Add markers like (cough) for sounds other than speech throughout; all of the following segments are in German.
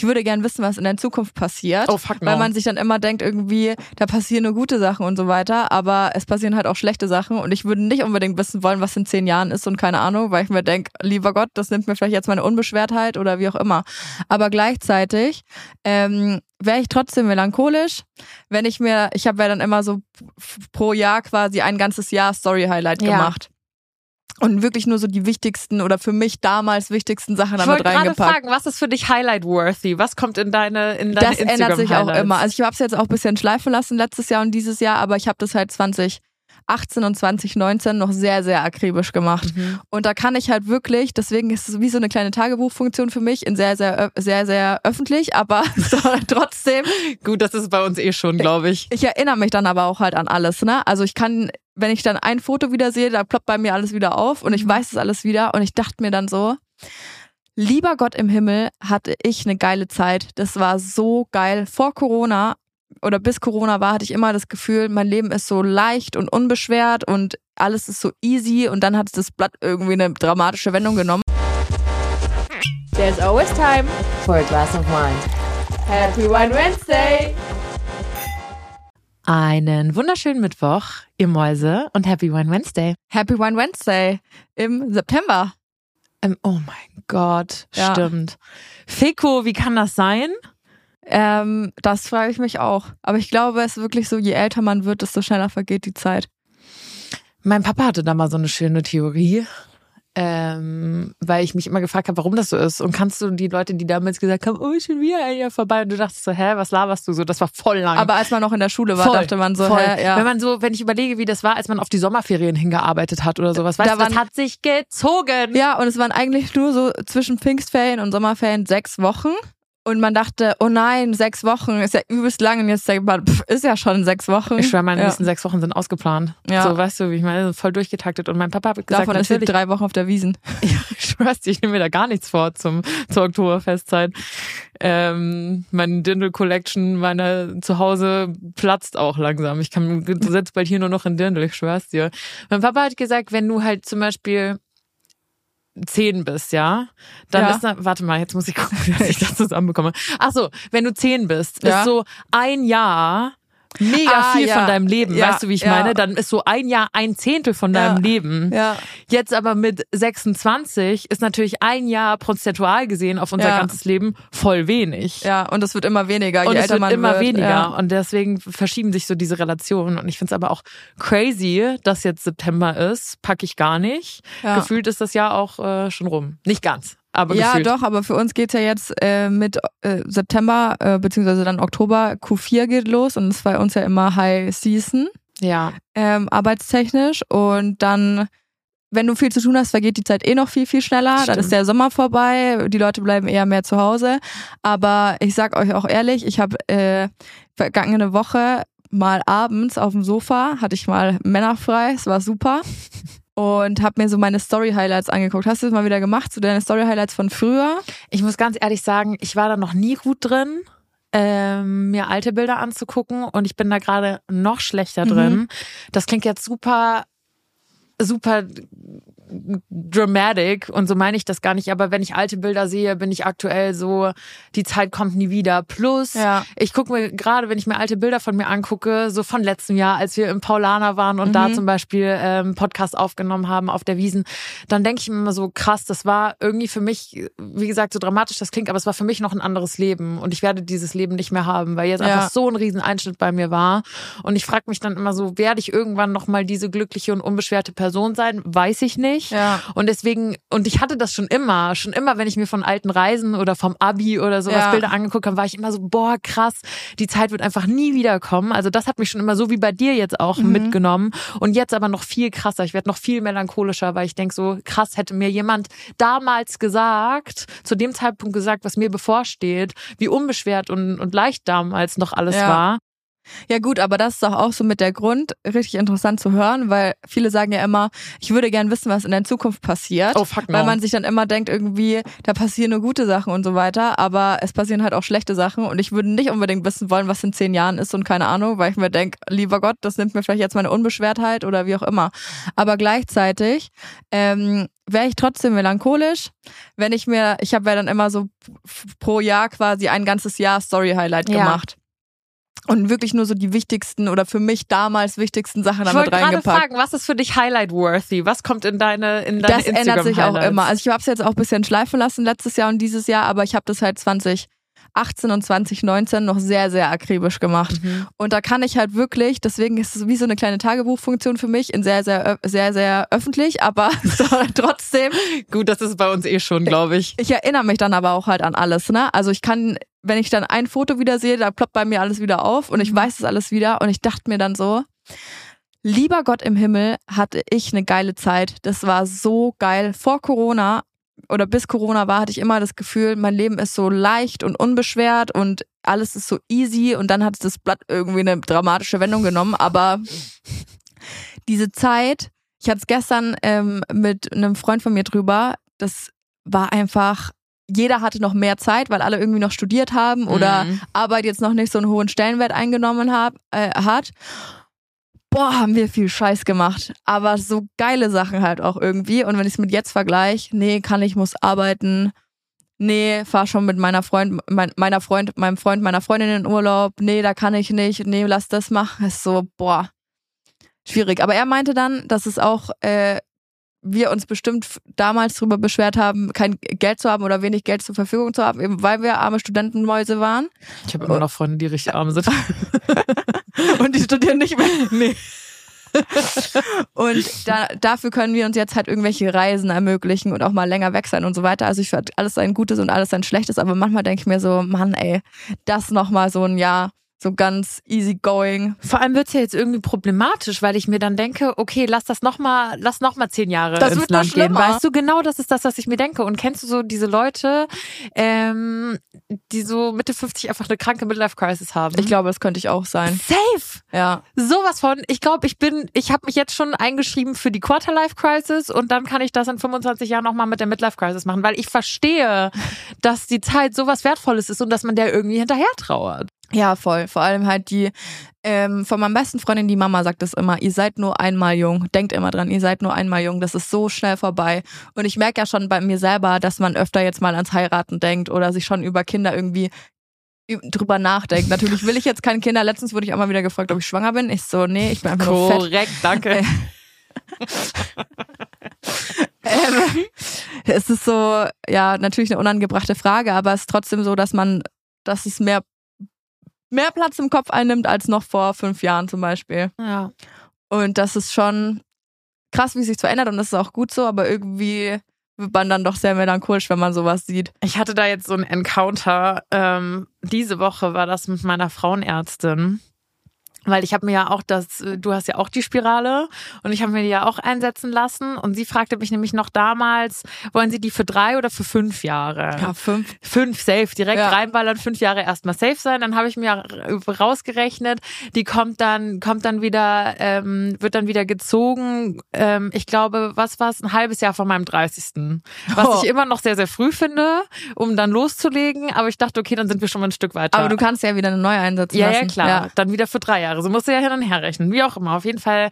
ich würde gern wissen, was in der Zukunft passiert. Oh, fuck no. Weil man sich dann immer denkt, irgendwie, da passieren nur gute Sachen und so weiter, aber es passieren halt auch schlechte Sachen und ich würde nicht unbedingt wissen wollen, was in zehn Jahren ist und keine Ahnung, weil ich mir denke, lieber Gott, das nimmt mir vielleicht jetzt meine Unbeschwertheit oder wie auch immer. Aber gleichzeitig ähm, wäre ich trotzdem melancholisch, wenn ich mir, ich habe ja dann immer so pro Jahr quasi ein ganzes Jahr Story-Highlight Ja. gemacht. Und wirklich nur so die wichtigsten oder für mich damals wichtigsten Sachen Ich damit wollte gerade reingepackt. fragen, was ist für dich Highlight-worthy? Was kommt in deine in deine Das ändert sich auch Instagram-Highlights? immer. Also ich habe es jetzt auch ein bisschen schleifen lassen letztes Jahr und dieses Jahr, aber ich habe das halt 2018 und 2019 noch sehr, sehr akribisch gemacht. Mhm. Und da kann ich halt wirklich, deswegen ist es wie so eine kleine Tagebuchfunktion für mich, in sehr, sehr, sehr, sehr öffentlich, aber (laughs) trotzdem, Gut, das ist bei uns eh schon, glaube ich. ich erinnere mich dann aber auch halt an alles, ne? Also ich kann, wenn ich dann ein Foto wieder sehe, da ploppt bei mir alles wieder auf und ich Mhm. weiß es alles wieder und ich dachte mir dann so, lieber Gott im Himmel, hatte ich eine geile Zeit. Das war so geil. Vor Corona oder bis Corona war, hatte ich immer das Gefühl, mein Leben ist so leicht und unbeschwert und alles ist so easy und dann hat das Blatt irgendwie eine dramatische Wendung genommen. There's always time for a glass of wine. Happy Wine Wednesday! Einen wunderschönen Mittwoch, ihr Mäuse, und Happy Wine Wednesday. Happy Wine Wednesday im September. Ähm, oh mein Gott, Ja. stimmt. Feko, wie kann das sein? Ähm, das frage ich mich auch. Aber ich glaube, es ist wirklich so, je älter man wird, desto schneller vergeht die Zeit. Mein Papa hatte da mal so eine schöne Theorie, ähm, weil ich mich immer gefragt habe, warum das so ist. Und kannst du die Leute, die damals gesagt haben, oh, schon wieder ein Jahr vorbei, und du dachtest so, hä, was laberst du so? Das war voll lang. Aber als man noch in der Schule war, Voll, dachte man so, voll. hä, ja. Wenn man so, wenn ich überlege, wie das war, als man auf die Sommerferien hingearbeitet hat oder sowas, weißt Da du, das waren- hat sich gezogen. ja, und es waren eigentlich nur so zwischen Pfingstferien und Sommerferien sechs Wochen. Und man dachte, oh nein, sechs Wochen ist ja übelst lang. Und jetzt denkt man, pff, ist ja schon sechs Wochen. Ich schwöre, meine ja. nächsten sechs Wochen sind ausgeplant. Ja. So, weißt du, wie ich meine, voll durchgetaktet. Und mein Papa hat gesagt, Davon ist natürlich, drei Wochen auf der Wiesen. (laughs) ich schwör's dir, ich nehme mir da gar nichts vor zum, zur Oktoberfestzeit. Ähm, meine Dirndl Collection, meine zu Hause platzt auch langsam. Ich kann, du sitzt bald hier nur noch in Dirndl, ich schwör's dir. Mein Papa hat gesagt, wenn du halt zum Beispiel zehn bist, ja, dann Ja. ist da, warte mal, jetzt muss ich gucken, (laughs) wie ich das zusammenbekomme. Ach so, wenn du zehn bist, Ja. ist so ein Jahr mega Ah, viel ja. von deinem Leben, Ja, weißt du, wie ich ja. meine? Dann ist so ein Jahr ein Zehntel von deinem. Leben. Ja. Jetzt aber mit 26 ist natürlich ein Jahr prozentual gesehen auf unser ganzes Leben voll wenig. Ja, und es wird immer weniger, je Und es älter wird man immer wird. weniger. Ja. Und deswegen verschieben sich so diese Relationen. Und ich finde es aber auch crazy, dass jetzt September ist. Packe ich gar nicht. Ja. Gefühlt ist das Jahr auch äh, schon rum. Nicht ganz, aber Ja, gefühlt. doch, aber für uns geht's ja jetzt äh, mit äh, September, äh, beziehungsweise dann Oktober, Q4 geht los und es ist bei uns ja immer High Season, Ja, ähm, arbeitstechnisch. Und dann, wenn du viel zu tun hast, vergeht die Zeit eh noch viel, viel schneller. Dann Stimmt. ist der Sommer vorbei, die Leute bleiben eher mehr zu Hause. Aber ich sag euch auch ehrlich, ich habe äh, vergangene Woche mal abends auf dem Sofa, hatte ich mal männerfrei, es war super. (laughs) Und habe mir so meine Story-Highlights angeguckt. Hast du das mal wieder gemacht, so deine Story-Highlights von früher? ich muss ganz ehrlich sagen, ich war da noch nie gut drin. Ähm, mir alte Bilder anzugucken und ich bin da gerade noch schlechter Mhm. drin. Das klingt jetzt super, super dramatic und so meine ich das gar nicht, aber wenn ich alte Bilder sehe, bin ich aktuell so, die Zeit kommt nie wieder. Plus, Ja. ich gucke mir gerade, wenn ich mir alte Bilder von mir angucke, so von letztem Jahr, als wir im Paulaner waren und Mhm. da zum Beispiel ähm, Podcast aufgenommen haben auf der Wiesen, dann denke ich mir immer so, krass, das war irgendwie für mich, wie gesagt, so dramatisch das klingt, aber es war für mich noch ein anderes Leben und ich werde dieses Leben nicht mehr haben, weil jetzt Ja. einfach so ein riesen Einschnitt bei mir war und ich frage mich dann immer so, werde ich irgendwann nochmal diese glückliche und unbeschwerte Person sein? Weiß ich nicht. Ja. Und deswegen, und ich hatte das schon immer, schon immer, wenn ich mir von alten Reisen oder vom Abi oder sowas Ja. Bilder angeguckt habe, war ich immer so, boah, krass, die Zeit wird einfach nie wiederkommen. Also das hat mich schon immer so wie bei dir jetzt auch Mhm. mitgenommen. Und jetzt aber noch viel krasser. Ich werde noch viel melancholischer, weil ich denke so, krass, hätte mir jemand damals gesagt, zu dem Zeitpunkt gesagt, was mir bevorsteht, wie unbeschwert und, und leicht damals noch alles Ja. war. Ja gut, aber das ist doch auch so mit der Grund richtig interessant zu hören, weil viele sagen ja immer, ich würde gern wissen, was in der Zukunft passiert, Oh, fuck no. weil man sich dann immer denkt irgendwie, da passieren nur gute Sachen und so weiter, aber es passieren halt auch schlechte Sachen und ich würde nicht unbedingt wissen wollen, was in zehn Jahren ist und keine Ahnung, weil ich mir denke, lieber Gott, das nimmt mir vielleicht jetzt meine Unbeschwertheit oder wie auch immer. Aber gleichzeitig ähm, wäre ich trotzdem melancholisch, wenn ich mir, ich habe ja dann immer so pro Jahr quasi ein ganzes Jahr Story-Highlight Ja. gemacht. Und wirklich nur so die wichtigsten oder für mich damals wichtigsten Sachen Ich damit wollte gerade reingepackt. fragen, was ist für dich Highlight-worthy? Was kommt in deine in deine Das ändert sich auch Instagram-Highlights? immer. Also ich habe es jetzt auch ein bisschen schleifen lassen letztes Jahr und dieses Jahr, aber ich habe das halt 2018 und 2019 noch sehr, sehr akribisch gemacht. Mhm. Und da kann ich halt wirklich, deswegen ist es wie so eine kleine Tagebuchfunktion für mich, in sehr, sehr, sehr, sehr öffentlich, aber (laughs) trotzdem, Gut, das ist bei uns eh schon, glaube ich. ich erinnere mich dann aber auch halt an alles, ne? Also ich kann, wenn ich dann ein Foto wieder sehe, da ploppt bei mir alles wieder auf und ich Mhm. weiß es alles wieder und ich dachte mir dann so, lieber Gott im Himmel, hatte ich eine geile Zeit. Das war so geil. Vor Corona oder bis Corona war, hatte ich immer das Gefühl, mein Leben ist so leicht und unbeschwert und alles ist so easy und dann hat das Blatt irgendwie eine dramatische Wendung genommen, aber diese Zeit, ich hatte es gestern ähm, mit einem Freund von mir drüber, das war einfach, jeder hatte noch mehr Zeit, weil alle irgendwie noch studiert haben oder Mhm. Arbeit jetzt noch nicht so einen hohen Stellenwert eingenommen hab, äh, hat. Boah, haben wir viel Scheiß gemacht. Aber so geile Sachen halt auch irgendwie. Und wenn ich es mit jetzt vergleiche, nee, kann ich, muss arbeiten. Nee, fahr schon mit meiner Freund, mein, meiner Freund, meinem Freund, meiner Freundin in den Urlaub. Nee, da kann ich nicht. Nee, lass das machen. Ist so, boah, schwierig. Aber er meinte dann, dass es auch äh, wir uns bestimmt damals darüber beschwert haben, kein Geld zu haben oder wenig Geld zur Verfügung zu haben, eben weil wir arme Studentenmäuse waren. Ich habe immer noch Freunde, die richtig arm sind. (laughs) Und die studieren nicht mehr. (laughs) Nee. und da, dafür können wir uns jetzt halt irgendwelche Reisen ermöglichen und auch mal länger weg sein und so weiter. Also ich finde alles ein Gutes und alles ein Schlechtes, aber manchmal denke ich mir so, Mann, ey, das nochmal so ein Jahr, so ganz easy going. Vor allem wird's ja jetzt irgendwie problematisch, weil ich mir dann denke, okay, lass das noch mal, lass noch mal zehn Jahre Das ins wird noch Land gehen. schlimmer. Weißt du, genau das ist das, was ich mir denke. Und kennst du so diese Leute, ähm, die so Mitte 50 einfach eine kranke Midlife-Crisis haben? Ich glaube, das könnte ich auch sein. Safe! Ja. Sowas von. Ich glaube, ich bin, ich habe mich jetzt schon eingeschrieben für die Quarterlife-Crisis und dann kann ich das in 25 Jahren nochmal mit der Midlife-Crisis machen, weil ich verstehe, dass die Zeit sowas Wertvolles ist und dass man der irgendwie hinterher trauert. Ja, voll. Vor allem halt die, ähm, von meinem besten Freundin, die Mama sagt das immer, ihr seid nur einmal jung. Denkt immer dran, ihr seid nur einmal jung. Das ist so schnell vorbei. Und ich merke ja schon bei mir selber, dass man öfter jetzt mal ans Heiraten denkt oder sich schon über Kinder irgendwie drüber nachdenkt. Natürlich will ich jetzt keine Kinder. Letztens wurde ich auch mal wieder gefragt, ob ich schwanger bin. Ich so, nee, ich bin einfach nur fett. Korrekt, danke. (laughs) Ähm, es ist so, ja, natürlich eine unangebrachte Frage, aber es ist trotzdem so, dass man, dass es mehr, mehr Platz im Kopf einnimmt als noch vor fünf Jahren zum Beispiel. Ja. Und das ist schon krass, wie es sich verändert und das ist auch gut so, aber irgendwie wird man dann doch sehr melancholisch, wenn man sowas sieht. Ich hatte da jetzt so ein Encounter. Ähm, diese Woche war das mit meiner Frauenärztin. Weil ich habe mir ja auch das, äh, du hast ja auch die Spirale und ich habe mir die ja auch einsetzen lassen und sie fragte mich nämlich noch damals, wollen Sie die für drei oder für fünf Jahre? fünf. Fünf safe, direkt Ja. reinballern, fünf Jahre erstmal safe sein. Dann habe ich mir rausgerechnet, die kommt dann, kommt dann wieder, ähm, wird dann wieder gezogen. Ähm, ich glaube, was war es? Ein halbes Jahr vor meinem 30. Was Oh. ich immer noch sehr, sehr früh finde, um dann loszulegen. Aber ich dachte, okay, dann sind wir schon mal ein Stück weiter. Aber du kannst ja wieder eine neue einsetzen ja, lassen. ja, klar. Dann wieder für drei Jahre. So musst du ja hin und her rechnen. Wie auch immer. Auf jeden Fall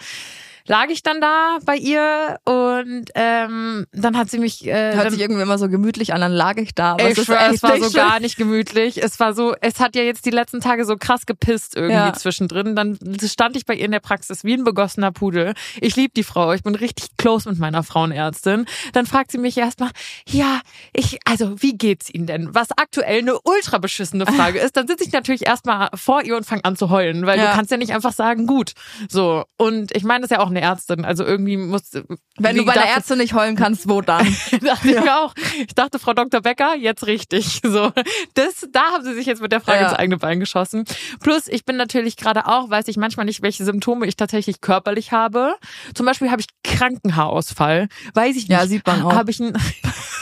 lag ich dann da bei ihr und ähm, dann hat sie mich äh, Hört dann, sich irgendwie immer so gemütlich an, dann lag ich da. Aber es ich ist schwör, es war nicht so gar nicht gemütlich. Es war so, es hat ja jetzt die letzten Tage so krass gepisst irgendwie Ja. zwischendrin. Dann stand ich bei ihr in der Praxis wie ein begossener Pudel. Ich liebe die Frau. Ich bin richtig close mit meiner Frauenärztin. Dann fragt sie mich erstmal, ja, ich, also wie geht's Ihnen denn? Was aktuell eine ultra beschissene Frage ist, dann sitze ich natürlich erstmal vor ihr und fange an zu heulen, weil Ja. du kannst ja nicht einfach sagen, gut. So. Und ich meine, das ja auch eine Ärztin. Also irgendwie muss. Wenn du bei der Ärztin nicht heulen kannst, wo dann? (laughs) dachte ich auch. Ich dachte, Frau Dr. Becker, jetzt richtig. (laughs) So, das, da haben sie sich jetzt mit der Frage Ja. ins eigene Bein geschossen. Plus, ich bin natürlich gerade auch, weiß ich manchmal nicht, welche Symptome ich tatsächlich körperlich habe. Zum Beispiel habe ich Krankenhaarausfall. Weiß ich nicht. Ja, sieht man auch. Habe ich ein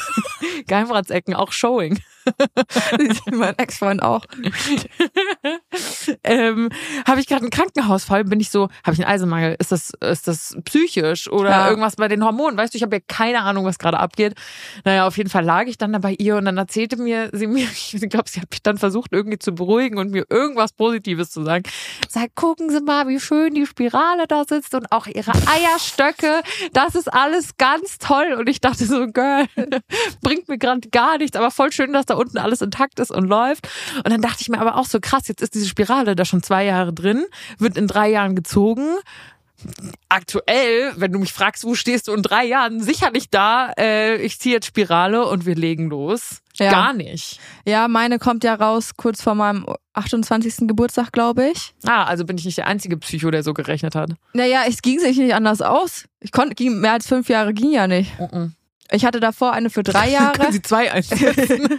(laughs) Geheimratsecken, auch Showing. (laughs) mein Ex-Freund auch. ähm, habe ich gerade einen Krankenhausfall, bin ich so, habe ich einen Eisenmangel? Ist das, ist das psychisch oder Ja. irgendwas bei den Hormonen? Weißt du, ich habe ja keine Ahnung, was gerade abgeht. Naja, auf jeden Fall lag ich dann da bei ihr und dann erzählte mir sie mir, (laughs) ich glaube, sie hat mich dann versucht irgendwie zu beruhigen und mir irgendwas Positives zu sagen. Sag, gucken Sie mal, wie schön die Spirale da sitzt und auch ihre Eierstöcke. Das ist alles ganz toll. Und ich dachte so, Girl, (laughs) bringt mir gerade gar nichts, aber voll schön, dass da unten alles intakt ist und läuft. Und dann dachte ich mir aber auch so krass, jetzt ist diese Spirale da schon zwei Jahre drin, wird in drei Jahren gezogen. Aktuell, wenn du mich fragst, wo stehst du in drei Jahren, sicherlich da, äh, ich ziehe jetzt Spirale und wir legen los. Ja. Gar nicht. Ja, meine kommt ja raus kurz vor meinem 28. Geburtstag, glaube ich. Ah, also bin ich nicht der einzige Psycho, der so gerechnet hat. Naja, es ging sich nicht anders aus. Ich konnte, ging, mehr als fünf Jahre ging ja nicht. Ich hatte davor eine für drei (laughs) Jahre. Können Sie zwei einsetzen? (laughs)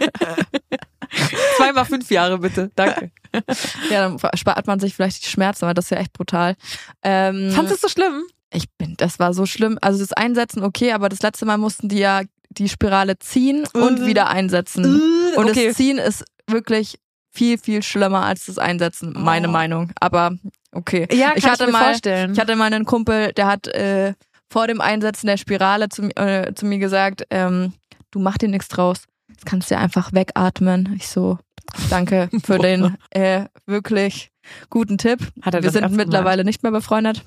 Zweimal fünf Jahre bitte. Danke. (laughs) ja, dann spart man sich vielleicht die Schmerzen, aber das ist ja echt brutal. Ähm, Fandest du es so schlimm? ich bin, das war so schlimm. Also das Einsetzen okay, aber das letzte Mal mussten die ja die Spirale ziehen und Äh. wieder einsetzen. Und okay. das Ziehen ist wirklich viel, viel schlimmer als das Einsetzen, meine Oh. Meinung. Aber okay. ja, ich kann hatte mir mal- vorstellen. Ich hatte mal einen Kumpel, der hat äh, vor dem Einsetzen der Spirale zu, äh, zu mir gesagt, ähm, du mach dir nichts draus. Das kannst du einfach wegatmen. Ich so, danke für (laughs) den äh, wirklich guten Tipp. Hat er Wir das sind mittlerweile nicht mehr befreundet.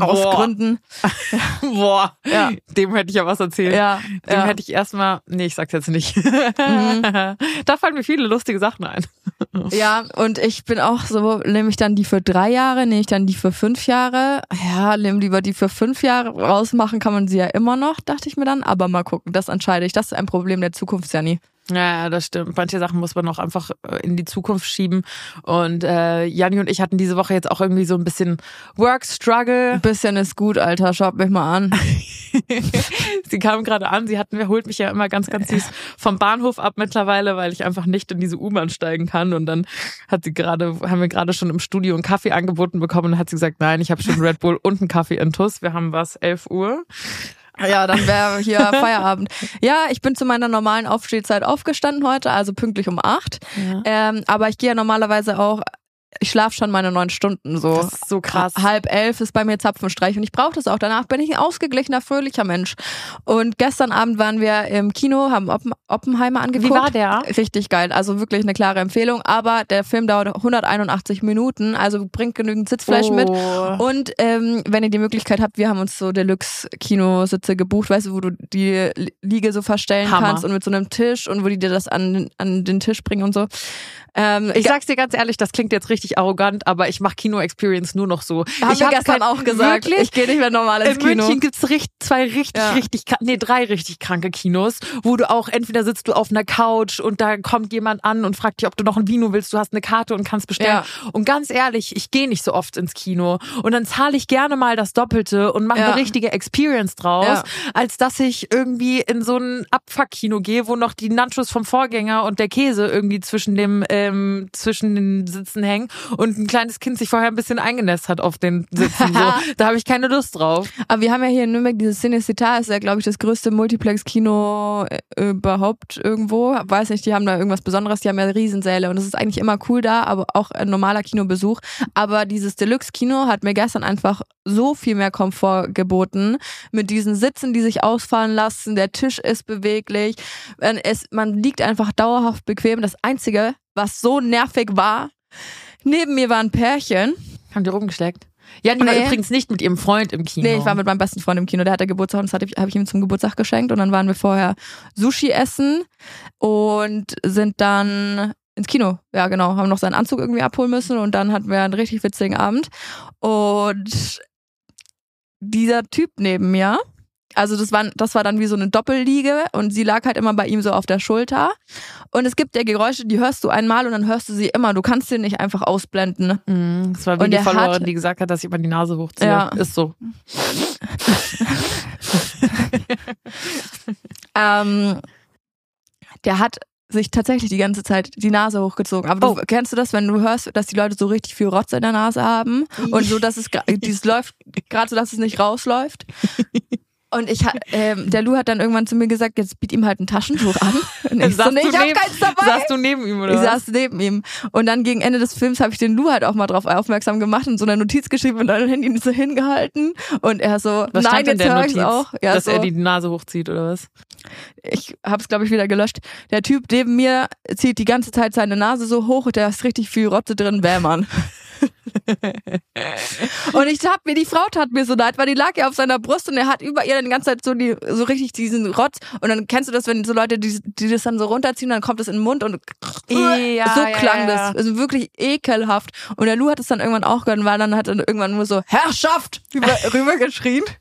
Aus Boah. Gründen. (laughs) Boah, Ja. dem hätte ich ja was erzählt. Ja, Dem ja. hätte ich erstmal, nee, ich sag's jetzt nicht. Mhm. (laughs) da fallen mir viele lustige Sachen ein. (laughs) Ja, und ich bin auch so, nehme ich dann die für drei Jahre, nehme ich dann die für fünf Jahre. Ja, nehme lieber die für fünf Jahre. Rausmachen kann man sie ja immer noch, dachte ich mir dann. Aber mal gucken, das entscheide ich. Das ist ein Problem der Zukunft, Janni. Ja, das stimmt. Manche Sachen muss man auch einfach äh, in die Zukunft schieben. Und äh, Janni und ich hatten diese Woche jetzt auch irgendwie so ein bisschen Work-Struggle. Ein bisschen ist gut, Alter. Schaut mich mal an. (laughs) sie kam gerade an, sie hat mir, holt mich ja immer ganz, ganz süß vom Bahnhof ab mittlerweile, weil ich einfach nicht in diese U-Bahn steigen kann. Und dann hat sie gerade, haben wir gerade schon im Studio einen Kaffee angeboten bekommen und hat sie gesagt, nein, ich habe schon Red Bull und einen Kaffee in Tuss. Wir haben was, 11 Uhr. Ja, dann wäre hier (laughs) Feierabend. Ja, ich bin zu meiner normalen Aufstehzeit aufgestanden heute, also pünktlich um acht. Ähm, aber ich gehe ja normalerweise auch, ich schlafe schon meine neun Stunden so. Das ist so krass. Halb elf ist bei mir Zapfenstreich und ich brauche das auch. Danach bin ich ein ausgeglichener, fröhlicher Mensch. Und gestern Abend waren wir im Kino, haben Oppen Oppenheimer angeguckt. Wie war der? Richtig geil. Also wirklich eine klare Empfehlung. Aber der Film dauert 181 Minuten, also bringt genügend Sitzfleisch mit. Oh. Und ähm, wenn ihr die Möglichkeit habt, wir haben uns so Deluxe-Kinositze gebucht, weißt du, wo du die Liege so verstellen Hammer. kannst und mit so einem Tisch und wo die dir das an, an den Tisch bringen und so. Ähm, Ich sag's dir ganz ehrlich, das klingt jetzt richtig arrogant, aber ich mache Kino-Experience nur noch so. haben ich wir gestern auch gesagt, Wirklich? ich gehe nicht mehr normal ins in Kino. München gibt's richt, zwei richtig, Ja. richtig, nee, drei richtig kranke Kinos, wo du auch entweder sitzt du auf einer Couch und da kommt jemand an und fragt dich, ob du noch ein Vino willst. Du hast eine Karte und kannst bestellen. Ja. Und ganz ehrlich, ich gehe nicht so oft ins Kino und dann zahle ich gerne mal das Doppelte und mache Ja. eine richtige Experience draus, als dass ich irgendwie in so ein Abfuck-Kino gehe, wo noch die Nachos vom Vorgänger und der Käse irgendwie zwischen dem ähm, zwischen den Sitzen hängen und ein kleines Kind sich vorher ein bisschen eingenässt hat auf den Sitzen. So. (laughs) da habe ich keine Lust drauf. Aber wir haben ja hier in Nürnberg dieses Cinecittà, ist ja, glaube ich, das größte Multiplex-Kino äh, überhaupt irgendwo. Weiß nicht, die haben da irgendwas Besonderes, die haben ja Riesensäle und es ist eigentlich immer cool da, aber auch ein normaler Kinobesuch. Aber dieses Deluxe-Kino hat mir gestern einfach so viel mehr Komfort geboten. Mit diesen Sitzen, die sich ausfallen lassen, der Tisch ist beweglich, man, es, man liegt einfach dauerhaft bequem. Das Einzige, was so nervig war, neben mir war ein Pärchen. Haben die rumgeschleckt? Ja, die war Nee. übrigens nicht mit ihrem Freund im Kino. Nee, ich war mit meinem besten Freund im Kino, der hatte Geburtstag und das habe ich ihm zum Geburtstag geschenkt und dann waren wir vorher Sushi essen und sind dann ins Kino. Ja, genau, haben noch seinen Anzug irgendwie abholen müssen und dann hatten wir einen richtig witzigen Abend und dieser Typ neben mir, also das war, das war dann wie so eine Doppelliege und sie lag halt immer bei ihm so auf der Schulter und es gibt ja Geräusche, die hörst du einmal und dann hörst du sie immer. Du kannst sie nicht einfach ausblenden. Mhm, das war wie Und die Followerin, hat- die gesagt hat, dass ich immer die Nase hochziehe. Ja. Ist so. (laughs) Ähm, der hat sich tatsächlich die ganze Zeit die Nase hochgezogen. Aber du, Oh. kennst du das, wenn du hörst, dass die Leute so richtig viel Rotz in der Nase haben und so, dass es (laughs) dieses läuft gerade so, dass es nicht rausläuft? (laughs) Und ich, ähm, der Lou hat dann irgendwann zu mir gesagt, jetzt biet ihm halt ein Taschentuch an. Und ich so, nee, ich hab neben- keins dabei. Saßt du neben ihm oder Ich saß neben ihm. Und dann gegen Ende des Films habe ich den Lou halt auch mal drauf aufmerksam gemacht und so eine Notiz geschrieben und dann Handy so hingehalten. Und er so, Was nein, jetzt hör ich's auch. Ja, dass so, er die Nase hochzieht oder was? ich habe es, glaube ich, wieder gelöscht. Der Typ neben mir zieht die ganze Zeit seine Nase so hoch und da ist richtig viel Rotze drin, Bämern. (laughs) (laughs) und ich hab mir, die Frau tat mir so leid, weil die lag ja auf seiner Brust und er hat über ihr dann die ganze Zeit so die, so richtig diesen Rotz. Und dann kennst du das, wenn so Leute, die, die das dann so runterziehen, dann kommt das in den Mund und Ja, so klang ja. das. Also wirklich ekelhaft. Und der Lou hat es dann irgendwann auch gehört, weil dann hat er irgendwann nur so Herrschaft rüber, (laughs) rübergeschrien. (laughs)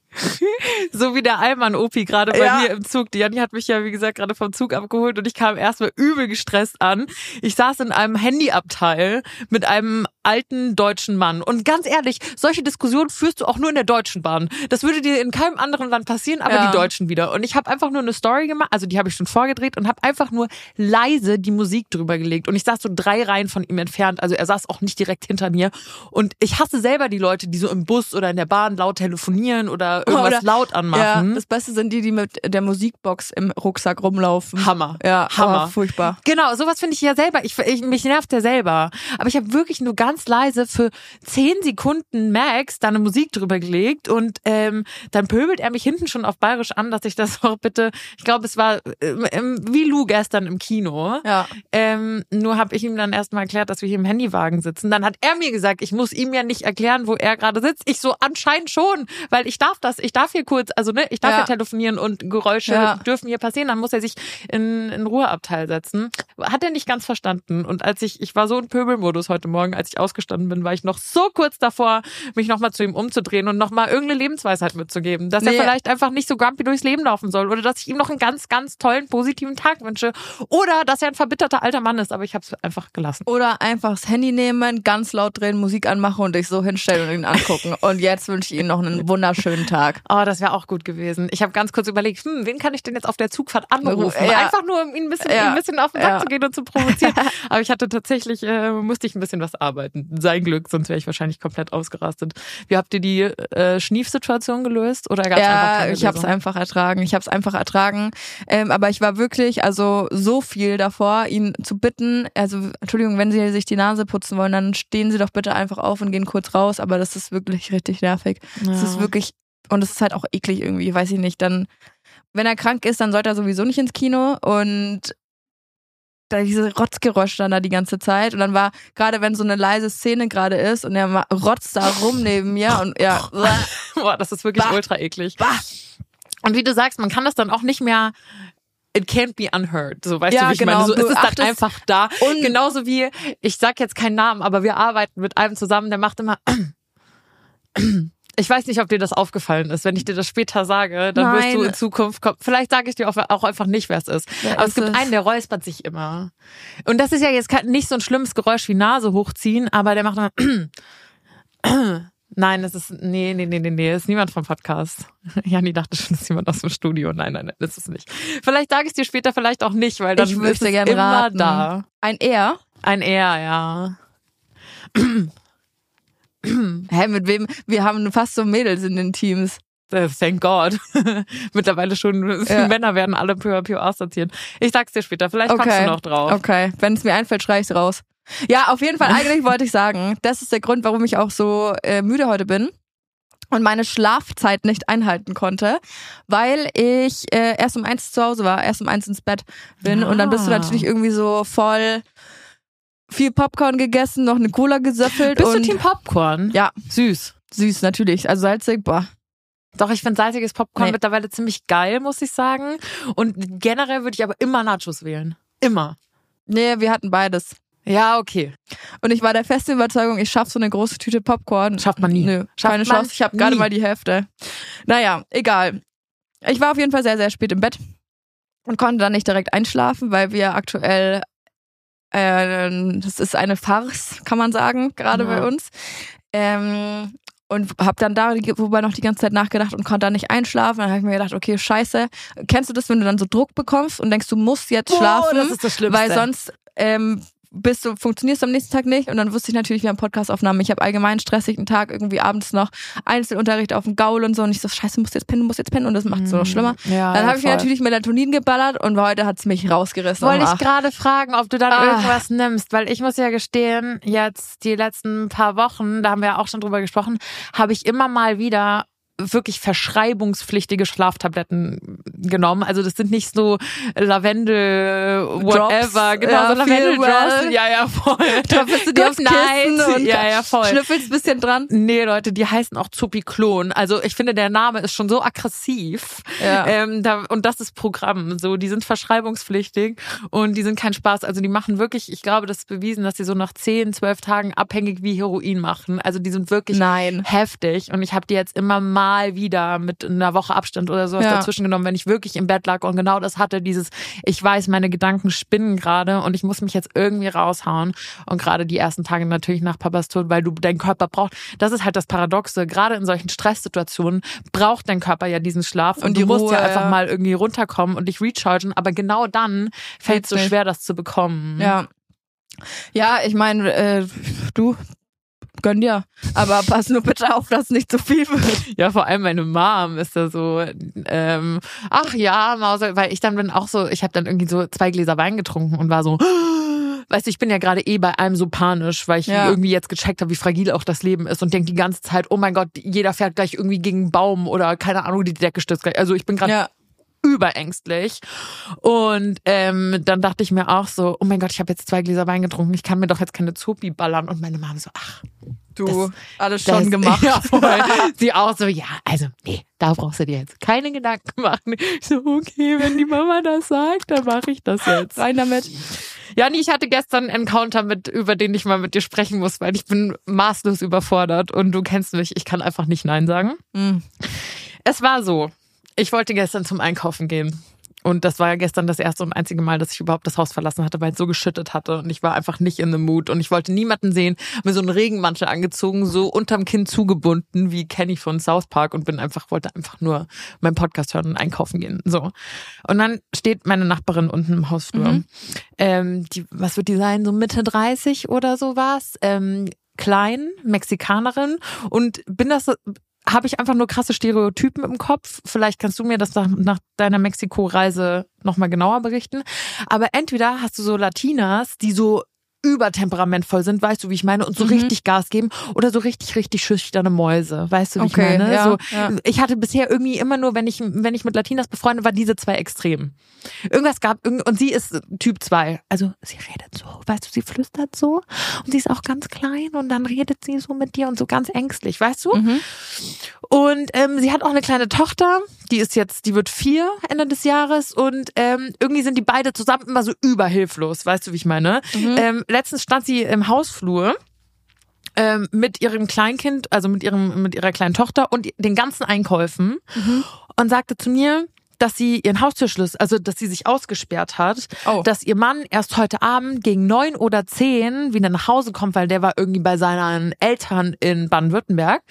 So wie der Allmann-Opi gerade bei Ja. mir im Zug. Die Janni hat mich ja, wie gesagt, gerade vom Zug abgeholt und ich kam erstmal übel gestresst an. Ich saß in einem Handyabteil mit einem alten deutschen Mann. Und ganz ehrlich, solche Diskussionen führst du auch nur in der deutschen Bahn. Das würde dir in keinem anderen Land passieren, aber Ja. die Deutschen wieder. Und ich habe einfach nur eine Story gemacht, also die habe ich schon vorgedreht und habe einfach nur leise die Musik drüber gelegt. Und ich saß so drei Reihen von ihm entfernt. Also er saß auch nicht direkt hinter mir. Und ich hasse selber die Leute, die so im Bus oder in der Bahn laut telefonieren oder irgendwas Oder- laut Ja, anmachen. das Beste sind die, die mit der Musikbox im Rucksack rumlaufen. Hammer. Ja, Hammer. Oh, furchtbar. Genau, sowas finde ich ja selber. Ich, ich, mich nervt ja selber. Aber ich habe wirklich nur ganz leise für zehn Sekunden Max da eine Musik drüber gelegt und ähm, dann pöbelt er mich hinten schon auf Bayerisch an, dass ich das (laughs) auch bitte, ich glaube, es war ähm, ähm, wie Lou gestern im Kino. Ja. Ähm, nur habe ich ihm dann erstmal erklärt, dass wir hier im Handywagen sitzen. Dann hat er mir gesagt, ich muss ihm ja nicht erklären, wo er gerade sitzt. Ich so anscheinend schon, weil ich darf das, ich darf hier kurz, also ne, ich darf Ja. ja telefonieren und Geräusche Ja. dürfen hier passieren. Dann muss er sich in, in Ruheabteil setzen. Hat er nicht ganz verstanden. Und als ich, ich war so in Pöbelmodus heute Morgen, als ich ausgestanden bin, war ich noch so kurz davor, mich nochmal zu ihm umzudrehen und nochmal irgendeine Lebensweisheit mitzugeben, dass Nee. er vielleicht einfach nicht so grumpy durchs Leben laufen soll oder dass ich ihm noch einen ganz, ganz tollen, positiven Tag wünsche oder dass er ein verbitterter alter Mann ist. Aber ich habe es einfach gelassen. Oder einfach das Handy nehmen, ganz laut drehen, Musik anmachen und dich so hinstellen und ihn angucken. und jetzt wünsche ich Ihnen noch einen wunderschönen Tag. Oh, das wäre auch gut gewesen. Ich habe ganz kurz überlegt, hm, wen kann ich denn jetzt auf der Zugfahrt anrufen? Ja. Einfach nur, um ihn ein bisschen, Ja. ihm ein bisschen auf den Sack Ja. zu gehen und zu provozieren. (laughs) Aber ich hatte tatsächlich, äh, musste ich ein bisschen was arbeiten. Sein Glück, sonst wäre ich wahrscheinlich komplett ausgerastet. Wie habt ihr die äh, Schniefsituation gelöst? Oder gab's einfach Ja, keine ich habe es einfach ertragen. Ich habe es einfach ertragen. Ähm, aber ich war wirklich, also so viel davor, ihn zu bitten. Also Entschuldigung, wenn Sie sich die Nase putzen wollen, dann stehen Sie doch bitte einfach auf und gehen kurz raus. Aber das ist wirklich richtig nervig. Es ist Ja. wirklich und es ist halt auch eklig irgendwie, weiß ich nicht. Dann, wenn er krank ist, dann sollte er sowieso nicht ins Kino und da diese Rotzgeräusche dann da die ganze Zeit und dann war gerade wenn so eine leise Szene gerade ist und er rotzt da rum neben mir und ja (laughs) Boah, das ist wirklich Bah. ultra eklig. Bah. Und wie du sagst, man kann das dann auch nicht mehr It can't be unheard. So, weißt Ja, du, wie ich genau. meine? So, Du es ist dann einfach da. Und- Genauso wie, ich sag jetzt keinen Namen, aber wir arbeiten mit einem zusammen, der macht immer (clears throat) (clears throat) Ich weiß nicht, ob dir das aufgefallen ist. Wenn ich dir das später sage, dann wirst du Nein. in Zukunft kommen. Vielleicht sage ich dir auch, auch einfach nicht, wer es ist. Wer Aber es ist gibt es? einen, der räuspert sich immer. Und das ist ja jetzt nicht so ein schlimmes Geräusch wie Nase hochziehen, aber der macht immer (clears throat) Nein, es ist, nee, nee, nee, nee, nee, es ist niemand vom Podcast. (laughs) Jani dachte schon, es ist jemand aus dem Studio. Nein, nein, nein, das ist nicht. Vielleicht sage ich es dir später, vielleicht auch nicht, weil dann ich ist es gerne immer raten. da. Ein Er? Ein Er, ja. (clears throat) (clears throat) Hä, mit wem? Wir haben fast so Mädels in den Teams. Äh, Thank God. (laughs) Mittlerweile schon, (laughs) Ja. Männer werden alle peu à peu aussortiert. Ich sag's dir später, vielleicht kommst du noch drauf. Okay, wenn es mir einfällt, schrei ich's raus. Ja, auf jeden Fall, (laughs) eigentlich wollte ich sagen, das ist der Grund, warum ich auch so äh, müde heute bin und meine Schlafzeit nicht einhalten konnte, weil ich äh, erst um eins zu Hause war, erst um eins ins Bett bin und dann bist du Ah. natürlich irgendwie so voll viel Popcorn gegessen, noch eine Cola gesöffelt Bist und du Team Popcorn? Ja. Süß. süß natürlich, also salzig, boah. Doch, ich finde salziges Popcorn Nee. mittlerweile ziemlich geil, muss ich sagen. Und generell würde ich aber immer Nachos wählen. Immer. Nee, wir hatten beides. Ja, okay. Und ich war der festen Überzeugung, ich schaff so eine große Tüte Popcorn. Schafft man nie. Nö, Schafft keine man Chance. Ich habe gerade mal die Hälfte. Naja, egal. Ich war auf jeden Fall sehr, sehr spät im Bett und konnte dann nicht direkt einschlafen, weil wir aktuell, äh, das ist eine Farce, kann man sagen, gerade Ja. bei uns. Ähm, und habe dann darüber noch die ganze Zeit nachgedacht und konnte dann nicht einschlafen. Dann habe ich mir gedacht, okay, scheiße. Kennst du das, wenn du dann so Druck bekommst und denkst, du musst jetzt schlafen? Oh, das ist das Schlimmste. weil sonst ähm, bist du, funktionierst am nächsten Tag nicht und dann wusste ich natürlich, wir haben Podcastaufnahmen. Ich habe allgemein stressigen Tag, irgendwie abends noch Einzelunterricht auf dem Gaul und so und ich so, scheiße, du musst jetzt pennen, du musst jetzt pennen und das macht es so noch schlimmer. Ja, dann habe ich mir natürlich Melatonin geballert und heute hat's mich rausgerissen. Wollte ich gerade fragen, ob du dann Ah. irgendwas nimmst, weil ich muss ja gestehen, jetzt die letzten paar Wochen, da haben wir ja auch schon drüber gesprochen, habe ich immer mal wieder wirklich verschreibungspflichtige Schlaftabletten genommen. Also das sind nicht so Lavendel, whatever, Drops, genau, ja, so Lavendel Drops. Ja, ja, voll. (laughs) Da bist du dir aufs Kissen und ja, ja, voll. schnüffelst ein bisschen dran. Nee, Leute, die heißen auch Zupiklon. Also ich finde, der Name ist schon so aggressiv. Ja. Ähm, da, und das ist Programm. So, die sind verschreibungspflichtig und die sind kein Spaß. Also die machen wirklich, ich glaube, das ist bewiesen, dass sie so nach 10, 12 Tagen abhängig wie Heroin machen. Also die sind wirklich Nein. heftig. Und ich habe die jetzt immer mal wieder mit einer Woche Abstand oder sowas Ja. dazwischen genommen, wenn ich wirklich im Bett lag und genau das hatte, dieses, ich weiß, meine Gedanken spinnen gerade und ich muss mich jetzt irgendwie raushauen. Und gerade die ersten Tage natürlich nach Papas Tod, weil du dein Körper braucht. Das ist halt das Paradoxe. Gerade in solchen Stresssituationen braucht dein Körper ja diesen Schlaf und, Und du die musst Ruhe, ja einfach ja. mal irgendwie runterkommen und dich rechargen. Aber genau dann fällt es so schwer, das zu bekommen. Ja. Ja, ich meine, äh, du gönn dir. Aber pass nur bitte auf, dass nicht zu viel wird. Ja, vor allem meine Mom ist da so, ähm, ach ja, Mause, weil ich dann bin auch so, ich habe dann irgendwie so zwei Gläser Wein getrunken und war so, (gasps) weißt du, ich bin ja gerade eh bei allem so panisch, weil ich Ja. irgendwie jetzt gecheckt habe, wie fragil auch das Leben ist und denke die ganze Zeit, oh mein Gott, jeder fährt gleich irgendwie gegen einen Baum oder keine Ahnung, die Decke stürzt gleich. Also ich bin gerade Ja. Überängstlich. Und ähm, dann dachte ich mir auch so, oh mein Gott, ich habe jetzt zwei Gläser Wein getrunken, ich kann mir doch jetzt keine Zopi ballern. Und meine Mom so, ach, Du, Das- alles das- schon (laughs) gemacht. Ja, voll. Sie auch so, ja, also, nee, da brauchst du dir jetzt keine Gedanken machen. Ich so, okay, wenn die Mama das sagt, dann mache ich das jetzt. Rein damit. Ja, nee, ich hatte gestern einen Encounter, mit, über den ich mal mit dir sprechen muss, weil ich bin maßlos überfordert und du kennst mich, ich kann einfach nicht Nein sagen. Mhm. Es war so, ich wollte gestern zum Einkaufen gehen. Und das war ja gestern das erste und einzige Mal, dass ich überhaupt das Haus verlassen hatte, weil es so geschüttet hatte. Und ich war einfach nicht in the mood. Und ich wollte niemanden sehen, mir so einen Regenmantel angezogen, so unterm Kinn zugebunden, wie Kenny von South Park. Und bin einfach, wollte einfach nur meinen Podcast hören und einkaufen gehen. So. Und dann steht meine Nachbarin unten im Hausflur. Mhm. Ähm, die, was wird die sein? So Mitte 30 oder sowas. Ähm, klein, Mexikanerin. Und bin das habe ich einfach nur krasse Stereotypen im Kopf. Vielleicht kannst du mir das nach, nach deiner Mexiko-Reise nochmal genauer berichten. Aber entweder hast du so Latinas, die so übertemperamentvoll sind, weißt du, wie ich meine, und so Mhm. richtig Gas geben oder so richtig, richtig schüchterne Mäuse, weißt du, wie Okay, ich meine? ja, so, ja. Ich hatte bisher irgendwie immer nur, wenn ich, wenn ich mit Latinas befreundet war, diese zwei Extremen. Irgendwas gab, und sie ist Typ 2. Also sie redet so, weißt du, sie flüstert so und sie ist auch ganz klein und dann redet sie so mit dir und so ganz ängstlich, weißt du? Mhm. Und ähm, sie hat auch eine kleine Tochter, die ist jetzt, die wird vier Ende des Jahres und ähm, irgendwie sind die beide zusammen immer so überhilflos, weißt du, wie ich meine? Ähm, letztens stand sie im Hausflur ähm, mit ihrem Kleinkind, also mit ihrem mit ihrer kleinen Tochter und den ganzen Einkäufen und sagte zu mir, dass sie ihren Haustürschlüssel, also dass sie sich ausgesperrt hat, Oh. dass ihr Mann erst heute Abend gegen neun oder zehn wieder nach Hause kommt, weil der war irgendwie bei seinen Eltern in Baden-Württemberg.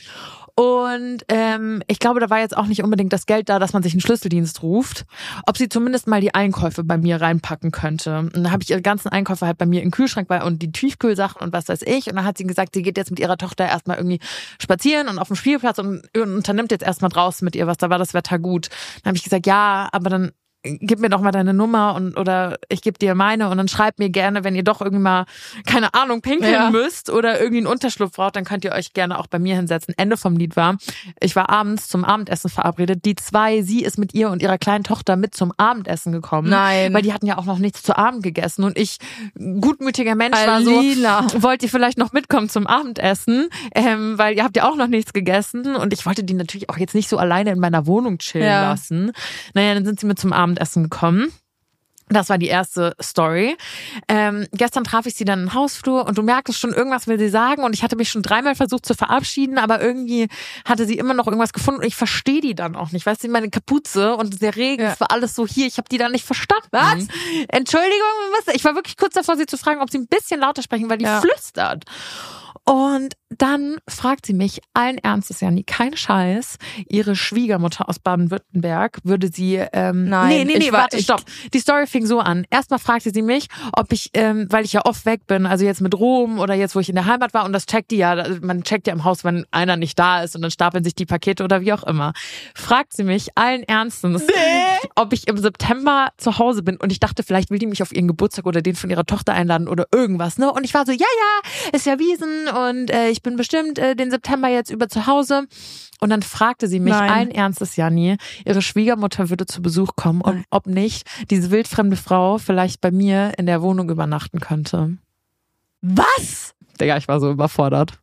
Und ähm, ich glaube, da war jetzt auch nicht unbedingt das Geld da, dass man sich einen Schlüsseldienst ruft. Ob sie zumindest mal die Einkäufe bei mir reinpacken könnte. Und dann habe ich ihre ganzen Einkäufe halt bei mir im Kühlschrank bei und die Tiefkühlsachen und was weiß ich. Und dann hat sie gesagt, sie geht jetzt mit ihrer Tochter erstmal irgendwie spazieren und auf dem Spielplatz und unternimmt jetzt erstmal draußen mit ihr was. Da war das Wetter gut. Dann habe ich gesagt, ja, aber dann gib mir doch mal deine Nummer und oder ich gebe dir meine und dann schreibt mir gerne, wenn ihr doch irgendwie mal, keine Ahnung, pinkeln Ja. müsst oder irgendwie einen Unterschlupf braucht, dann könnt ihr euch gerne auch bei mir hinsetzen. Ende vom Lied war, ich war abends zum Abendessen verabredet. Die zwei, sie ist mit ihr und ihrer kleinen Tochter mit zum Abendessen gekommen. Nein. Weil die hatten ja auch noch nichts zu Abend gegessen und ich, gutmütiger Mensch, war Alina. so, wollt ihr vielleicht noch mitkommen zum Abendessen? Ähm, weil ihr habt ja auch noch nichts gegessen und ich wollte die natürlich auch jetzt nicht so alleine in meiner Wohnung chillen Ja. lassen. Naja, dann sind sie mit zum Abendessen gekommen. Das war die erste Story. Ähm, gestern traf ich sie dann im Hausflur und du merkst schon, irgendwas will sie sagen und ich hatte mich schon dreimal versucht zu verabschieden, aber irgendwie hatte sie immer noch irgendwas gefunden und ich verstehe die dann auch nicht. Weißt du, meine Kapuze und der Regen, Ja. das war alles so hier, ich habe die dann nicht verstanden. Was? Entschuldigung, was? Ich war wirklich kurz davor, sie zu fragen, ob sie ein bisschen lauter sprechen, weil die Ja. flüstert. Und dann fragt sie mich allen Ernstes, Janni, kein Scheiß, ihre Schwiegermutter aus Baden-Württemberg würde sie, ähm, Nein, nee, nee, nee, ich war- warte, ich- stopp. Die Story fing so an. Erstmal fragte sie mich, ob ich, ähm, weil ich ja oft weg bin, also jetzt mit Rom oder jetzt, wo ich in der Heimat war, und das checkt die ja, man checkt ja im Haus, wenn einer nicht da ist und dann stapeln sich die Pakete oder wie auch immer. Fragt sie mich allen Ernstens, ob ich im September zu Hause bin und ich dachte, vielleicht will die mich auf ihren Geburtstag oder den von ihrer Tochter einladen oder irgendwas, ne? Und ich war so, ja, ja, ist ja Wiesen und äh, ich bin bestimmt äh, den September jetzt über zu Hause. Und dann fragte sie mich Nein. allen Ernstes, Janni, ihre Schwiegermutter würde zu Besuch kommen und Nein. ob nicht diese wildfremde Frau vielleicht bei mir in der Wohnung übernachten könnte. Was? Digga, ich war so überfordert.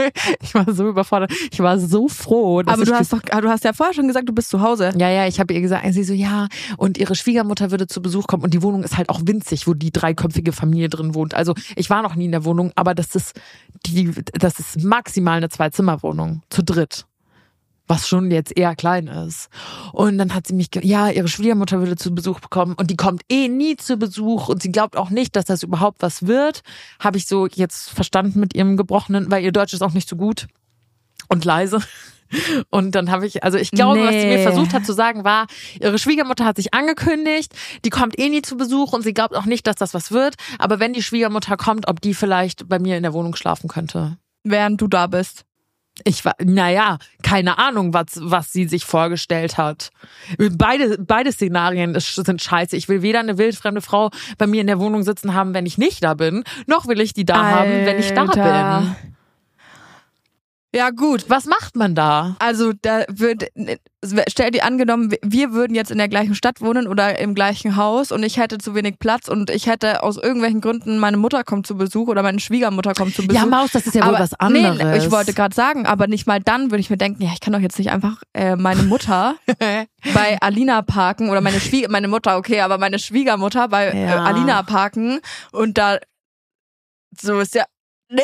(laughs) ich war so überfordert. Ich war so froh, Aber du hast doch, du hast ja vorher schon gesagt, du bist zu Hause. ja, ja, ich habe ihr gesagt, sie so, ja, und ihre Schwiegermutter würde zu Besuch kommen und die Wohnung ist halt auch winzig, wo die dreiköpfige Familie drin wohnt. Also ich war noch nie in der Wohnung, aber das ist die, das ist maximal eine Zwei-Zimmer-Wohnung, zu dritt. Was schon jetzt eher klein ist. Und dann hat sie mich, ja, ihre Schwiegermutter würde zu Besuch bekommen und die kommt eh nie zu Besuch und sie glaubt auch nicht, dass das überhaupt was wird. Habe ich so jetzt verstanden mit ihrem gebrochenen, weil ihr Deutsch ist auch nicht so gut und leise. (laughs) Und dann habe ich, also ich glaube, was sie mir Nee. versucht hat zu sagen, war, ihre Schwiegermutter hat sich angekündigt, die kommt eh nie zu Besuch und sie glaubt auch nicht, dass das was wird. Aber wenn die Schwiegermutter kommt, ob die vielleicht bei mir in der Wohnung schlafen könnte. Während du da bist. Ich war, naja, keine Ahnung, was, was sie sich vorgestellt hat. Beide, beide Szenarien sind scheiße. Ich will weder eine wildfremde Frau bei mir in der Wohnung sitzen haben, wenn ich nicht da bin, noch will ich die da haben, wenn ich da Alter. bin. Ja, gut. Was macht man da? Also da wird, stell dir angenommen, wir würden jetzt in der gleichen Stadt wohnen oder im gleichen Haus und ich hätte zu wenig Platz und ich hätte aus irgendwelchen Gründen, meine Mutter kommt zu Besuch oder meine Schwiegermutter kommt zu Besuch. Ja, Maus, das ist ja wohl aber, was anderes. Nee, ich wollte gerade sagen, aber nicht mal dann würde ich mir denken, ja, ich kann doch jetzt nicht einfach äh, meine Mutter (laughs) bei Alina parken oder meine Schwieger, meine Mutter, okay, aber meine Schwiegermutter bei äh, Ja. Alina parken und da so ist ja, nee,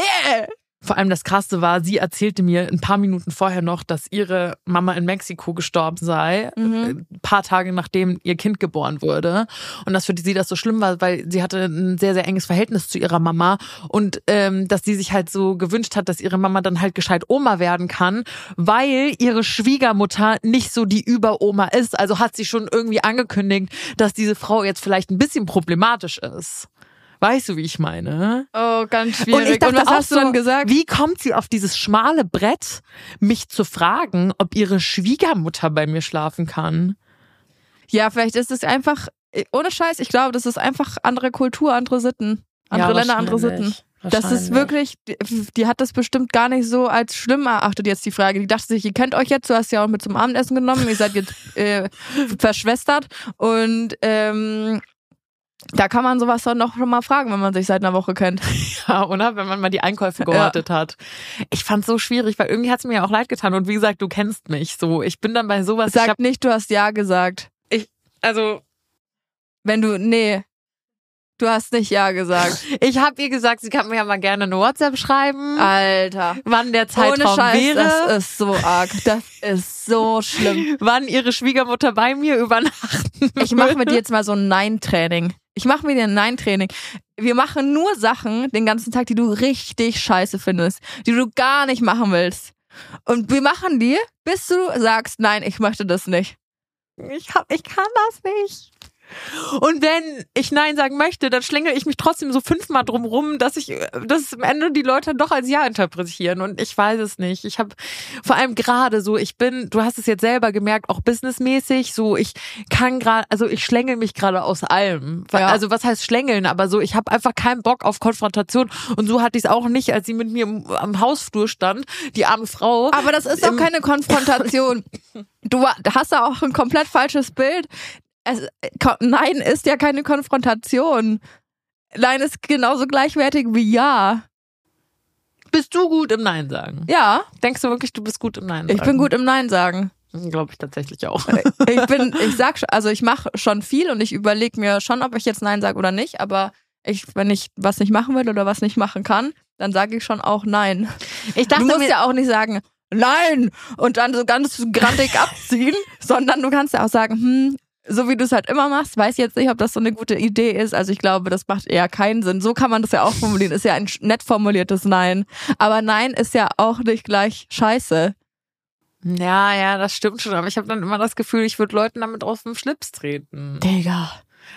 Vor allem das Krasse war, sie erzählte mir ein paar Minuten vorher noch, dass ihre Mama in Mexiko gestorben sei, Mhm. äh, ein paar Tage nachdem ihr Kind geboren wurde. Und dass für sie das so schlimm war, weil sie hatte ein sehr, sehr enges Verhältnis zu ihrer Mama und ähm, dass sie sich halt so gewünscht hat, dass ihre Mama dann halt gescheit Oma werden kann, weil ihre Schwiegermutter nicht so die Überoma ist. Also hat sie schon irgendwie angekündigt, dass diese Frau jetzt vielleicht ein bisschen problematisch ist. Weißt du, wie ich meine? oh, ganz Und schwierig. ich dachte was auch hast du so, dann gesagt? Wie kommt sie auf dieses schmale Brett, mich zu fragen, ob ihre Schwiegermutter bei mir schlafen kann? Ja, vielleicht ist es einfach, ohne Scheiß, ich glaube, das ist einfach andere Kultur, andere Sitten. Andere Ja, Länder, andere. Sitten. Das ist wirklich, die, die hat das bestimmt gar nicht so als schlimm erachtet jetzt die Frage. Die dachte sich, ihr kennt euch jetzt, du hast ja auch mit zum Abendessen genommen, ihr seid jetzt (laughs) äh, verschwestert und ähm, da kann man sowas dann noch schon mal fragen, wenn man sich seit einer Woche kennt. (laughs) Ja, oder? Wenn man mal die Einkäufe gehortet hat. Ich fand's so schwierig, weil irgendwie hat's mir ja auch leid getan. Und wie gesagt, du kennst mich so. Ich bin dann bei sowas. ich Sag hab, nicht, du hast Ja gesagt. also Wenn du, nee, du hast nicht Ja gesagt. (laughs) ich habe ihr gesagt, sie kann mir ja mal gerne eine WhatsApp schreiben, Alter. wann der Ohne Zeitraum Scheiß, wäre. das ist so arg. Das ist so schlimm. (laughs) wann ihre Schwiegermutter bei mir übernachten Ich mache mit dir jetzt mal so ein Nein-Training. Ich mache mit dir ein Nein-Training. Wir machen nur Sachen den ganzen Tag, die du richtig scheiße findest, die du gar nicht machen willst. Und wir machen die, bis du sagst, nein, ich möchte das nicht. Ich, hab, ich kann das nicht. Und wenn ich Nein sagen möchte, dann schlängel ich mich trotzdem so fünfmal drum rum, dass ich, dass am Ende die Leute doch als Ja interpretieren. Und ich weiß es nicht. Ich habe vor allem gerade so, ich bin, du hast es jetzt selber gemerkt, auch businessmäßig, so ich kann gerade, also ich schlängel mich gerade aus allem. Ja. Also was heißt schlängeln? Aber so, ich habe einfach keinen Bock auf Konfrontation. Und so hatte ich es auch nicht, als sie mit mir im, am Hausflur stand, die arme Frau. Aber das ist doch keine Konfrontation. (laughs) Du hast da auch ein komplett falsches Bild. Es, ko- nein ist ja keine Konfrontation. Nein ist genauso gleichwertig wie Ja. Bist du gut im Nein sagen? Ja, Denkst du wirklich, du bist gut im Nein sagen? ich bin gut im Nein sagen. Glaube ich tatsächlich auch. ich bin, ich sag, schon- also ich mache schon viel und ich überlege mir schon, ob ich jetzt Nein sage oder nicht, aber ich, wenn ich was nicht machen will oder was nicht machen kann, dann sage ich schon auch Nein. Ich du musst ja auch nicht sagen, Nein! Und dann so ganz grandig abziehen, sondern du kannst ja auch sagen, hm, so wie du es halt immer machst, weiß ich jetzt nicht, ob das so eine gute Idee ist. Also ich glaube, das macht eher keinen Sinn. So kann man das ja auch formulieren. Ist ja ein nett formuliertes Nein. Aber Nein ist ja auch nicht gleich Scheiße. Ja, ja, das stimmt schon. Aber ich habe dann immer das Gefühl, ich würde Leuten damit aus dem Schlips treten. Digga.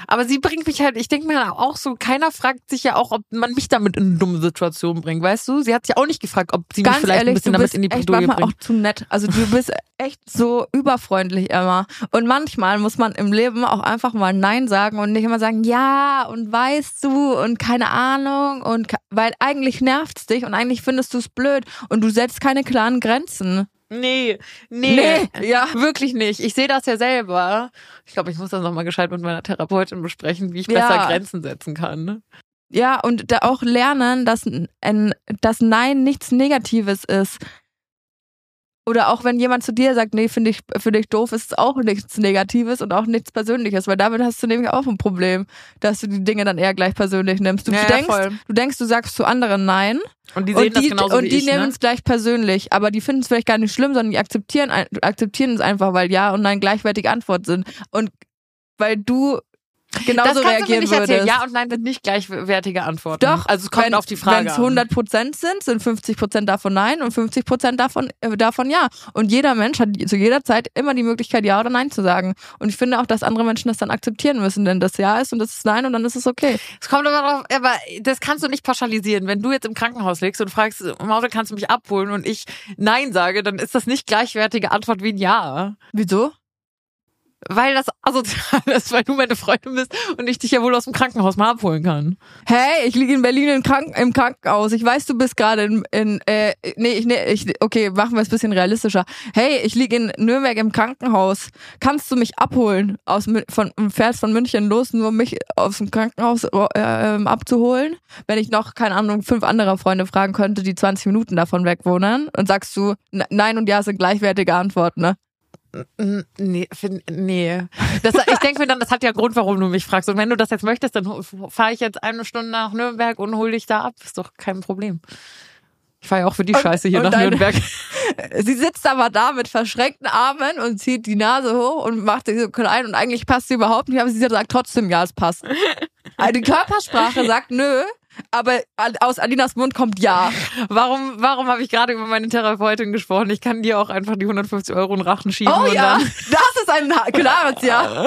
Aber sie bringt mich halt, ich denke mir auch so, keiner fragt sich ja auch, ob man mich damit in eine dumme Situation bringt, weißt du? Sie hat sich auch nicht gefragt, ob sie Ganz mich vielleicht ehrlich, ein bisschen damit in die Bredouille bringt. auch zu nett. Also du bist echt so überfreundlich immer. Und manchmal muss man im Leben auch einfach mal Nein sagen und nicht immer sagen, ja und weißt du und keine Ahnung und weil eigentlich nervt's dich und eigentlich findest du es blöd und du setzt keine klaren Grenzen. Nee, nee, Nee, ja. wirklich nicht. Ich sehe das ja selber. Ich glaube, ich muss das nochmal gescheit mit meiner Therapeutin besprechen, wie ich Ja. besser Grenzen setzen kann. ne? Ja, und da auch lernen, dass ein, dass Nein nichts Negatives ist. Oder auch wenn jemand zu dir sagt, nee, finde ich, finde ich doof, ist es auch nichts Negatives und auch nichts Persönliches, weil damit hast du nämlich auch ein Problem, dass du die Dinge dann eher gleich persönlich nimmst. Du Ja, ja, denkst, voll. du denkst, du sagst zu anderen Nein Und die sehen und das die, genauso und die ich, nehmen ne? es gleich persönlich, aber die finden es vielleicht gar nicht schlimm, sondern die akzeptieren, akzeptieren es einfach, weil Ja und Nein gleichwertige Antwort sind. Und weil du genauso kannst du mir reagieren nicht würdest. Ja und nein sind nicht gleichwertige Antworten. Doch, Also es kommt wenn, auf die Frage Wenn es an. 100 Prozent sind, sind 50 Prozent davon Nein und 50 Prozent davon, äh, davon Ja. Und jeder Mensch hat zu jeder Zeit immer die Möglichkeit, Ja oder Nein zu sagen. Und ich finde auch, dass andere Menschen das dann akzeptieren müssen, denn das Ja ist und das ist Nein und dann ist es okay. Es kommt immer drauf, aber das kannst du nicht pauschalisieren. Wenn du jetzt im Krankenhaus liegst und fragst, Maute, kannst du mich abholen und ich Nein sage, dann ist das nicht gleichwertige Antwort wie ein Ja. Wieso? Weil das asozial (laughs) ist, weil du meine Freundin bist und ich dich ja wohl aus dem Krankenhaus mal abholen kann. Hey, ich liege in Berlin im, Kranken im Krankenhaus. Ich weiß, du bist gerade in, in äh, nee, ich, nee, ich, okay, machen wir es ein bisschen realistischer. Hey, ich liege in Nürnberg im Krankenhaus. Kannst du mich abholen? Aus, von, fährst von München los, nur um mich aus dem Krankenhaus äh, ähm, abzuholen? Wenn ich noch, keine Ahnung, fünf andere Freunde fragen könnte, die 20 Minuten davon weg wohnen, und sagst du, nein und ja sind gleichwertige Antworten, ne? Nee, find, nee. Das, ich denke mir dann, das hat ja Grund, warum du mich fragst. Und wenn du das jetzt möchtest, dann fahre ich jetzt eine Stunde nach Nürnberg und hol dich da ab. Ist doch kein Problem. Ich fahre ja auch für die Und- Scheiße hier nach deine- Nürnberg. (laughs) Sie sitzt aber da mit verschränkten Armen und zieht die Nase hoch und macht sich so klein und eigentlich passt sie überhaupt nicht, aber sie sagt trotzdem, ja, es passt. (laughs) Also die Körpersprache sagt nö, aber aus Alinas Mund kommt ja. Warum, warum habe ich gerade über meine Therapeutin gesprochen? Ich kann dir auch einfach die 150 Euro in Rachen schieben. Oh und ja, Dann, (laughs) das ist ein klares Ja.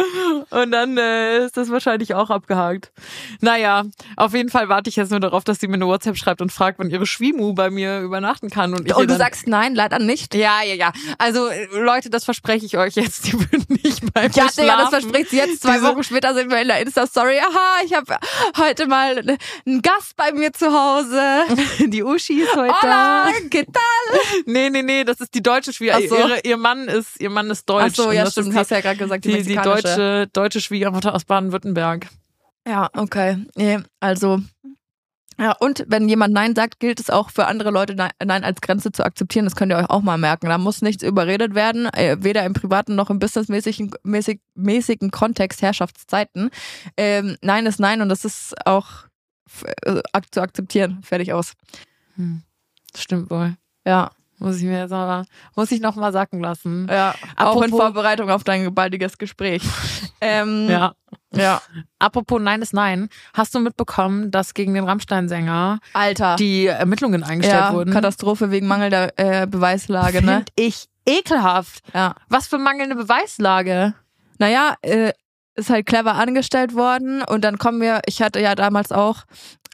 und dann äh, ist das wahrscheinlich auch abgehakt. Naja, auf jeden Fall warte ich jetzt nur darauf, dass sie mir eine WhatsApp schreibt und fragt, wann ihre Schwimu bei mir übernachten kann. Und, ich Und du sagst nein, leider nicht. Ja, ja, ja. Also äh, Leute, das verspreche ich euch jetzt. (laughs) Die würden nicht bei mir Ja, schlafen. das verspricht sie jetzt. Zwei Diese- Wochen später sind wir in der Insta-Story. Aha, ich habe heute mal einen Gast bei mir zu Hause. (laughs) Die Uschi ist heute Hola, da. ¿qué tal? Nee, nee, nee, das ist die deutsche Schwiegermutter. So. Ihre, ihr Mann ist, ihr Mann ist deutsch. Ach so, ja, stimmt. Hast ja gerade gesagt, die, die, die deutsche, deutsche Schwiegermutter aus Baden-Württemberg. Ja, okay. Nee, also. Ja, und wenn jemand Nein sagt, gilt es auch für andere Leute, Nein als Grenze zu akzeptieren. Das könnt ihr euch auch mal merken. Da muss nichts überredet werden, äh, weder im privaten noch im businessmäßigen mäßig, mäßigen Kontext, Herrschaftszeiten. Ähm, nein ist Nein und das ist auch zu akzeptieren. Fertig aus. Stimmt wohl. Ja, Muss ich mir jetzt aber, muss ich noch mal sacken lassen. ja. auch in Apropos- Vorbereitung auf dein baldiges Gespräch. (laughs) ähm, Ja. ja. Apropos Nein ist Nein. Hast du mitbekommen, dass gegen den Rammstein-Sänger Alter. die Ermittlungen eingestellt ja, wurden? Katastrophe wegen mangelnder äh, Beweislage, ne? Find ich ekelhaft. Ja. Was für mangelnde Beweislage. Naja, äh, ist halt clever angestellt worden und dann kommen wir, ich hatte ja damals auch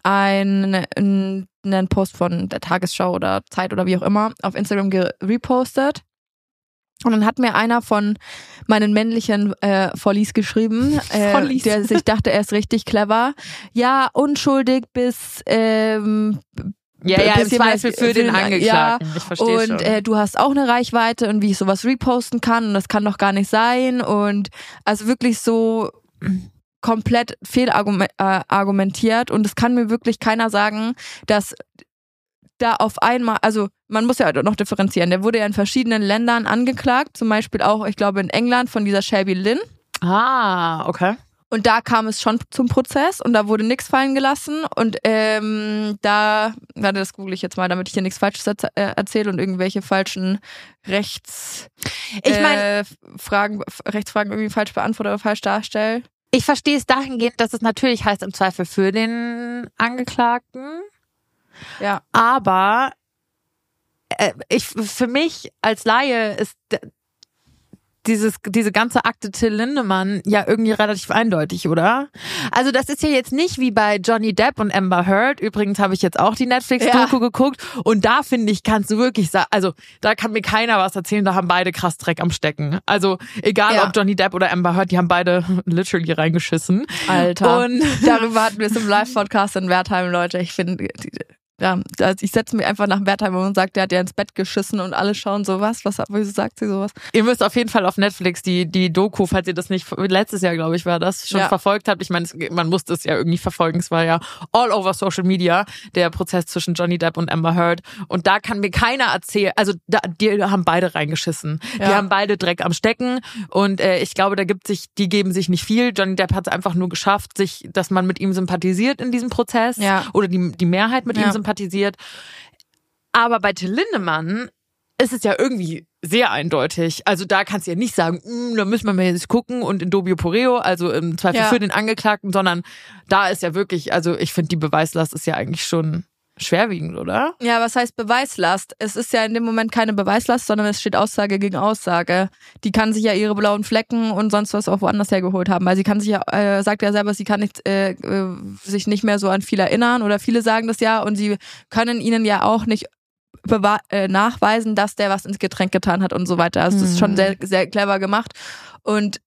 einen, einen Post von der Tagesschau oder Zeit oder wie auch immer auf Instagram gerepostet. Und dann hat mir einer von meinen männlichen äh, Follies geschrieben, (laughs) äh, Follies. der sich dachte, er ist richtig clever. Ja, unschuldig bis ähm, Ja, ja, im Zweifel für den ja, Angeklagten. ich verstehe und schon. äh, du hast auch eine Reichweite und wie ich sowas reposten kann und das kann doch gar nicht sein und also wirklich so komplett fehlargumentiert und es kann mir wirklich keiner sagen, dass da auf einmal, also man muss ja noch differenzieren, der wurde ja in verschiedenen Ländern angeklagt, zum Beispiel auch, ich glaube in England von dieser Shelby Lynn ah, okay. Und da kam es schon zum Prozess und da wurde nichts fallen gelassen. Und ähm, da, warte, das google ich jetzt mal, damit ich hier nichts Falsches äh, erzähle und irgendwelche falschen Rechts, Ich mein- äh, Fragen, Rechtsfragen irgendwie falsch beantworte oder falsch darstelle. Ich verstehe es dahingehend, dass es natürlich heißt im Zweifel für den Angeklagten, Ja. aber äh, ich für mich als Laie ist dieses, diese ganze Akte Till Lindemann ja irgendwie relativ eindeutig, oder? Also das ist ja jetzt nicht wie bei Johnny Depp und Amber Heard. Übrigens habe ich jetzt auch die Netflix-Doku geguckt und da finde ich, kannst du wirklich sagen, also da kann mir keiner was erzählen, da haben beide krass Dreck am Stecken. Also egal Ja. ob Johnny Depp oder Amber Heard, die haben beide (laughs) literally reingeschissen. Alter. Und Darüber hatten wir es im Live-Podcast in Wertheim, Leute. Ich finde, ja, also ich setze mich einfach nach Wertheim und sagt, der hat ja ins Bett geschissen und alle schauen so was. Was wieso sagt sie sowas? Ihr müsst auf jeden Fall auf Netflix die, die Doku, falls ihr das nicht, letztes Jahr, glaube ich, war das, schon Ja. verfolgt habt. Ich meine, man musste es ja irgendwie verfolgen. Es war ja all over Social Media, der Prozess zwischen Johnny Depp und Amber Heard. Und da kann mir keiner erzählen, also da, die haben beide reingeschissen. Die Ja. haben beide Dreck am Stecken. Und äh, ich glaube, da gibt sich, die geben sich nicht viel. Johnny Depp hat es einfach nur geschafft, sich, dass man mit ihm sympathisiert in diesem Prozess. Ja. Oder die, die Mehrheit mit Ja. ihm sympathisiert. Aber bei Till Lindemann ist es ja irgendwie sehr eindeutig. Also da kannst du ja nicht sagen, "Mm, da müssen wir mal jetzt gucken und in Dobio Poreo, also im Zweifel Ja. für den Angeklagten, sondern da ist ja wirklich, also ich finde die Beweislast ist ja eigentlich schon schwerwiegend, oder? Ja, was heißt Beweislast? Es ist ja in dem Moment keine Beweislast, sondern es steht Aussage gegen Aussage. Die kann sich ja ihre blauen Flecken und sonst was auch woanders hergeholt haben. Weil sie kann sich ja, äh, sagt ja selber, sie kann nicht, äh, äh, sich nicht mehr so an viel erinnern oder viele sagen das ja und sie können ihnen ja auch nicht äh, nachweisen, dass der was ins Getränk getan hat und so weiter. Also das ist schon Mhm. sehr, sehr clever gemacht. Und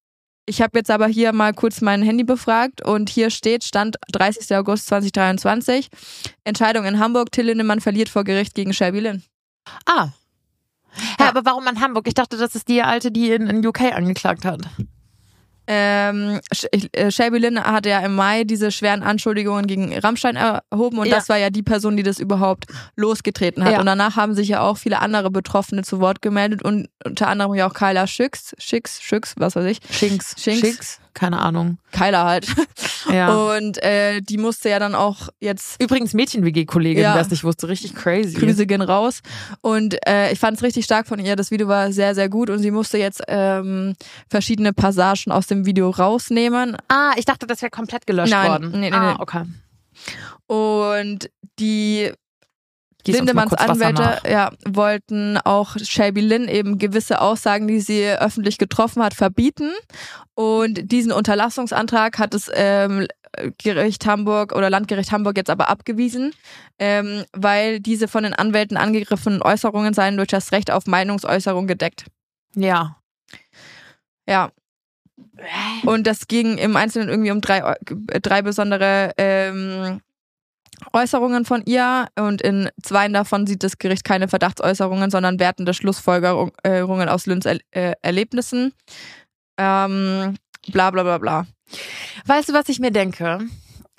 ich habe jetzt aber hier mal kurz mein Handy befragt und hier steht, Stand 30. August 2023, Entscheidung in Hamburg, Till Lindemann verliert vor Gericht gegen Shelby Lynn. Ah. Ja, aber warum in Hamburg? Ich dachte, das ist die alte, die in, in UK angeklagt hat. Ähm, äh, Shelby Lynn hat ja im Mai diese schweren Anschuldigungen gegen Rammstein erhoben und Ja. das war ja die Person, die das überhaupt losgetreten hat. Ja. Und danach haben sich ja auch viele andere Betroffene zu Wort gemeldet und unter anderem ja auch Kyla Schicks, Schicks, Schicks, was weiß ich, Schinks. Schinks. Keine Ahnung. Kyla halt. (laughs) Ja. Und äh, die musste ja dann auch jetzt Übrigens Mädchen-WG-Kollegin, Ja. wer es nicht wusste, richtig crazy. Grüße gehen raus. Und äh, ich fand es richtig stark von ihr. Das Video war sehr, sehr gut und sie musste jetzt ähm, verschiedene Passagen aus dem Video rausnehmen. Ah, ich dachte, das wäre komplett gelöscht Nein, worden. nee, nee, ah, nee. okay. Und die Lindemanns Anwälte ja, wollten auch Shelby Lynn eben gewisse Aussagen, die sie öffentlich getroffen hat, verbieten. Und diesen Unterlassungsantrag hat das ähm, Gericht Hamburg oder Landgericht Hamburg jetzt aber abgewiesen, ähm, weil diese von den Anwälten angegriffenen Äußerungen seien durch das Recht auf Meinungsäußerung gedeckt. Ja. Ja. Und das ging im Einzelnen irgendwie um drei, drei besondere ähm, Äußerungen von ihr und in zweien davon sieht das Gericht keine Verdachtsäußerungen, sondern wertende Schlussfolgerungen aus Lynns er äh, Erlebnissen. Ähm, bla bla bla bla. Weißt du, was ich mir denke?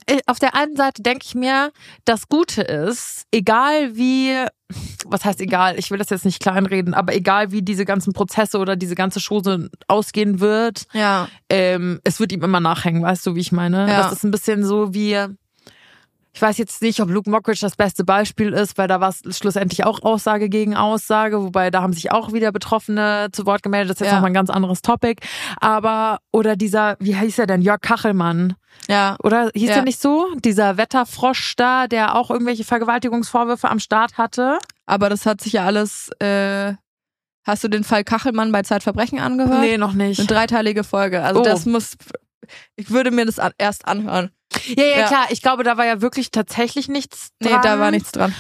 Ich- Auf der einen Seite denke ich mir, das Gute ist, egal wie, was heißt egal, ich will das jetzt nicht kleinreden, aber egal wie diese ganzen Prozesse oder diese ganze Chose ausgehen wird, Ja. ähm, es wird ihm immer nachhängen, weißt du, wie ich meine? Ja. Das ist ein bisschen so wie, ich weiß jetzt nicht, ob Luke Mockridge das beste Beispiel ist, weil da war es schlussendlich auch Aussage gegen Aussage, wobei da haben sich auch wieder Betroffene zu Wort gemeldet. Das ist jetzt Ja. nochmal ein ganz anderes Topic. Aber, oder dieser, wie hieß er denn? Jörg Kachelmann. Ja. Oder hieß Ja. der nicht so? Dieser Wetterfrosch da, der auch irgendwelche Vergewaltigungsvorwürfe am Start hatte. Aber das hat sich ja alles. Äh, hast du den Fall Kachelmann bei Zeitverbrechen angehört? Nee, noch nicht. Eine dreiteilige Folge. Also Oh. das muss. Ich würde mir das erst anhören. Ja, ja, Ja. klar. Ich glaube, da war ja wirklich tatsächlich nichts Nee, dran. da war nichts dran.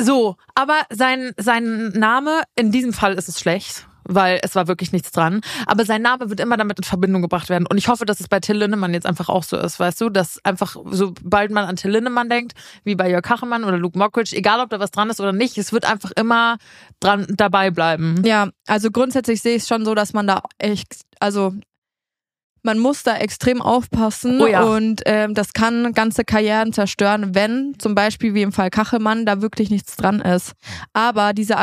So, aber sein, sein Name, in diesem Fall ist es schlecht, weil es war wirklich nichts dran. Aber sein Name wird immer damit in Verbindung gebracht werden. Und ich hoffe, dass es bei Till Lindemann jetzt einfach auch so ist, weißt du, dass einfach, sobald man an Till Lindemann denkt, wie bei Jörg Kachemann oder Luke Mockridge, egal ob da was dran ist oder nicht, es wird einfach immer dran dabei bleiben. Ja, also grundsätzlich sehe ich es schon so, dass man da echt, also man muss da extrem aufpassen Oh ja. und ähm, das kann ganze Karrieren zerstören, wenn zum Beispiel wie im Fall Kachelmann da wirklich nichts dran ist. Aber diese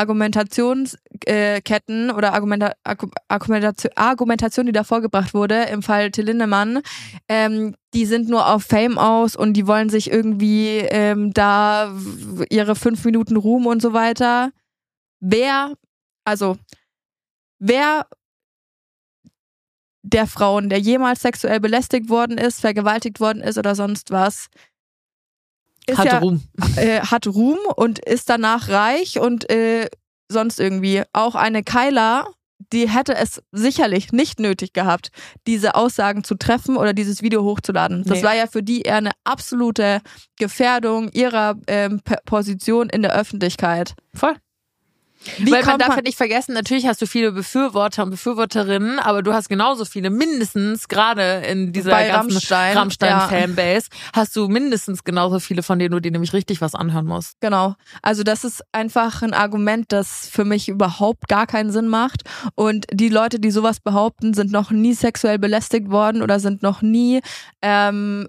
Gedankenketten oder Argumenta Argu- Argumentation, Argumentation, die da vorgebracht wurde, im Fall Till Lindemann, ähm, die sind nur auf Fame aus und die wollen sich irgendwie ähm, da ihre fünf Minuten Ruhm und so weiter. Wer, also, wer der Frauen, der jemals sexuell belästigt worden ist, vergewaltigt worden ist oder sonst was, Hat ja, Ruhm. äh, hat Ruhm und ist danach reich und äh, sonst irgendwie. Auch eine Kyla, die hätte es sicherlich nicht nötig gehabt, diese Aussagen zu treffen oder dieses Video hochzuladen. Das Nee. war ja für die eher eine absolute Gefährdung ihrer ähm, Position in der Öffentlichkeit. Voll. Wie Weil man darf ja nicht vergessen, natürlich hast du viele Befürworter und Befürworterinnen, aber du hast genauso viele, mindestens gerade in dieser Bei ganzen Rammstein, Rammstein-Fanbase, hast du mindestens genauso viele, von denen du dir nämlich richtig was anhören musst. Genau. Also das ist einfach ein Argument, das für mich überhaupt gar keinen Sinn macht. Und die Leute, die sowas behaupten, sind noch nie sexuell belästigt worden oder sind noch nie, ähm,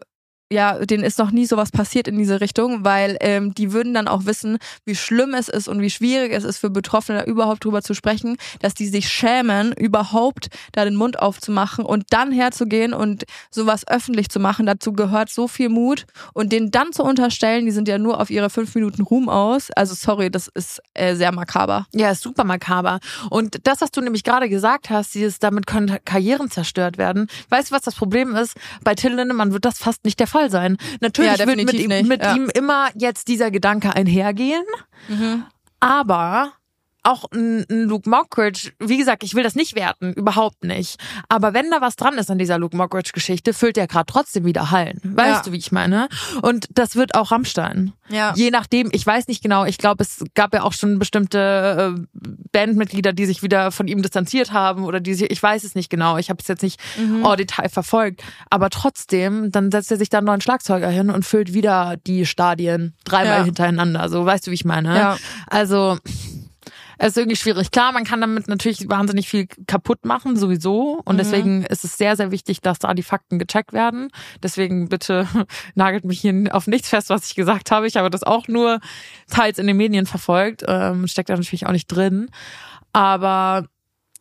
ja, denen ist noch nie sowas passiert in diese Richtung, weil ähm, die würden dann auch wissen, wie schlimm es ist und wie schwierig es ist für Betroffene da überhaupt drüber zu sprechen, dass die sich schämen, überhaupt da den Mund aufzumachen und dann herzugehen und sowas öffentlich zu machen. Dazu gehört so viel Mut und denen dann zu unterstellen, die sind ja nur auf ihre fünf Minuten Ruhm aus. Also sorry, das ist äh, sehr makaber. Ja, super makaber. Und das, was du nämlich gerade gesagt hast, dieses, damit können Karrieren zerstört werden. Weißt du, was das Problem ist? Bei Till Lindemann wird das fast nicht der Fall sein. Natürlich Ja, wird mit, ihm, mit ja. ihm immer jetzt dieser Gedanke einhergehen. Aber auch ein, ein Luke Mockridge, wie gesagt, ich will das nicht werten, überhaupt nicht. Aber wenn da was dran ist an dieser Luke Mockridge-Geschichte, füllt er gerade trotzdem wieder Hallen. Weißt Ja. du, wie ich meine? Und das wird auch Rammstein. Ja. Je nachdem, ich weiß nicht genau, ich glaube, es gab ja auch schon bestimmte äh, Bandmitglieder, die sich wieder von ihm distanziert haben oder die sich, ich weiß es nicht genau, ich habe es jetzt nicht Mhm. au Detail verfolgt, aber trotzdem, dann setzt er sich da einen neuen Schlagzeuger hin und füllt wieder die Stadien dreimal Ja. hintereinander, so weißt du, wie ich meine? Ja. Also es ist irgendwie schwierig. Klar, man kann damit natürlich wahnsinnig viel kaputt machen, sowieso. Und deswegen ist es sehr, sehr wichtig, dass da die Fakten gecheckt werden. Deswegen bitte (laughs) nagelt mich hier auf nichts fest, was ich gesagt habe. Ich habe das auch nur teils in den Medien verfolgt. Ähm, steckt da natürlich auch nicht drin. Aber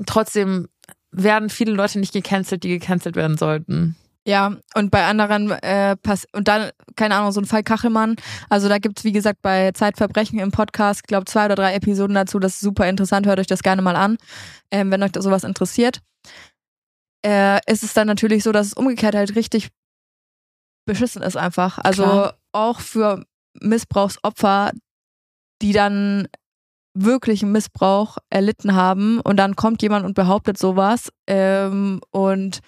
trotzdem werden viele Leute nicht gecancelt, die gecancelt werden sollten. Ja, und bei anderen äh, pass und dann, keine Ahnung, so ein Fall Kachelmann. Also da gibt's wie gesagt, bei Zeitverbrechen im Podcast, glaube zwei oder drei Episoden dazu. Das ist super interessant, hört euch das gerne mal an, ähm, wenn euch da sowas interessiert. Äh, ist es dann natürlich so, dass es umgekehrt halt richtig beschissen ist einfach. Also Klar. auch für Missbrauchsopfer, die dann wirklichen Missbrauch erlitten haben und dann kommt jemand und behauptet sowas ähm, und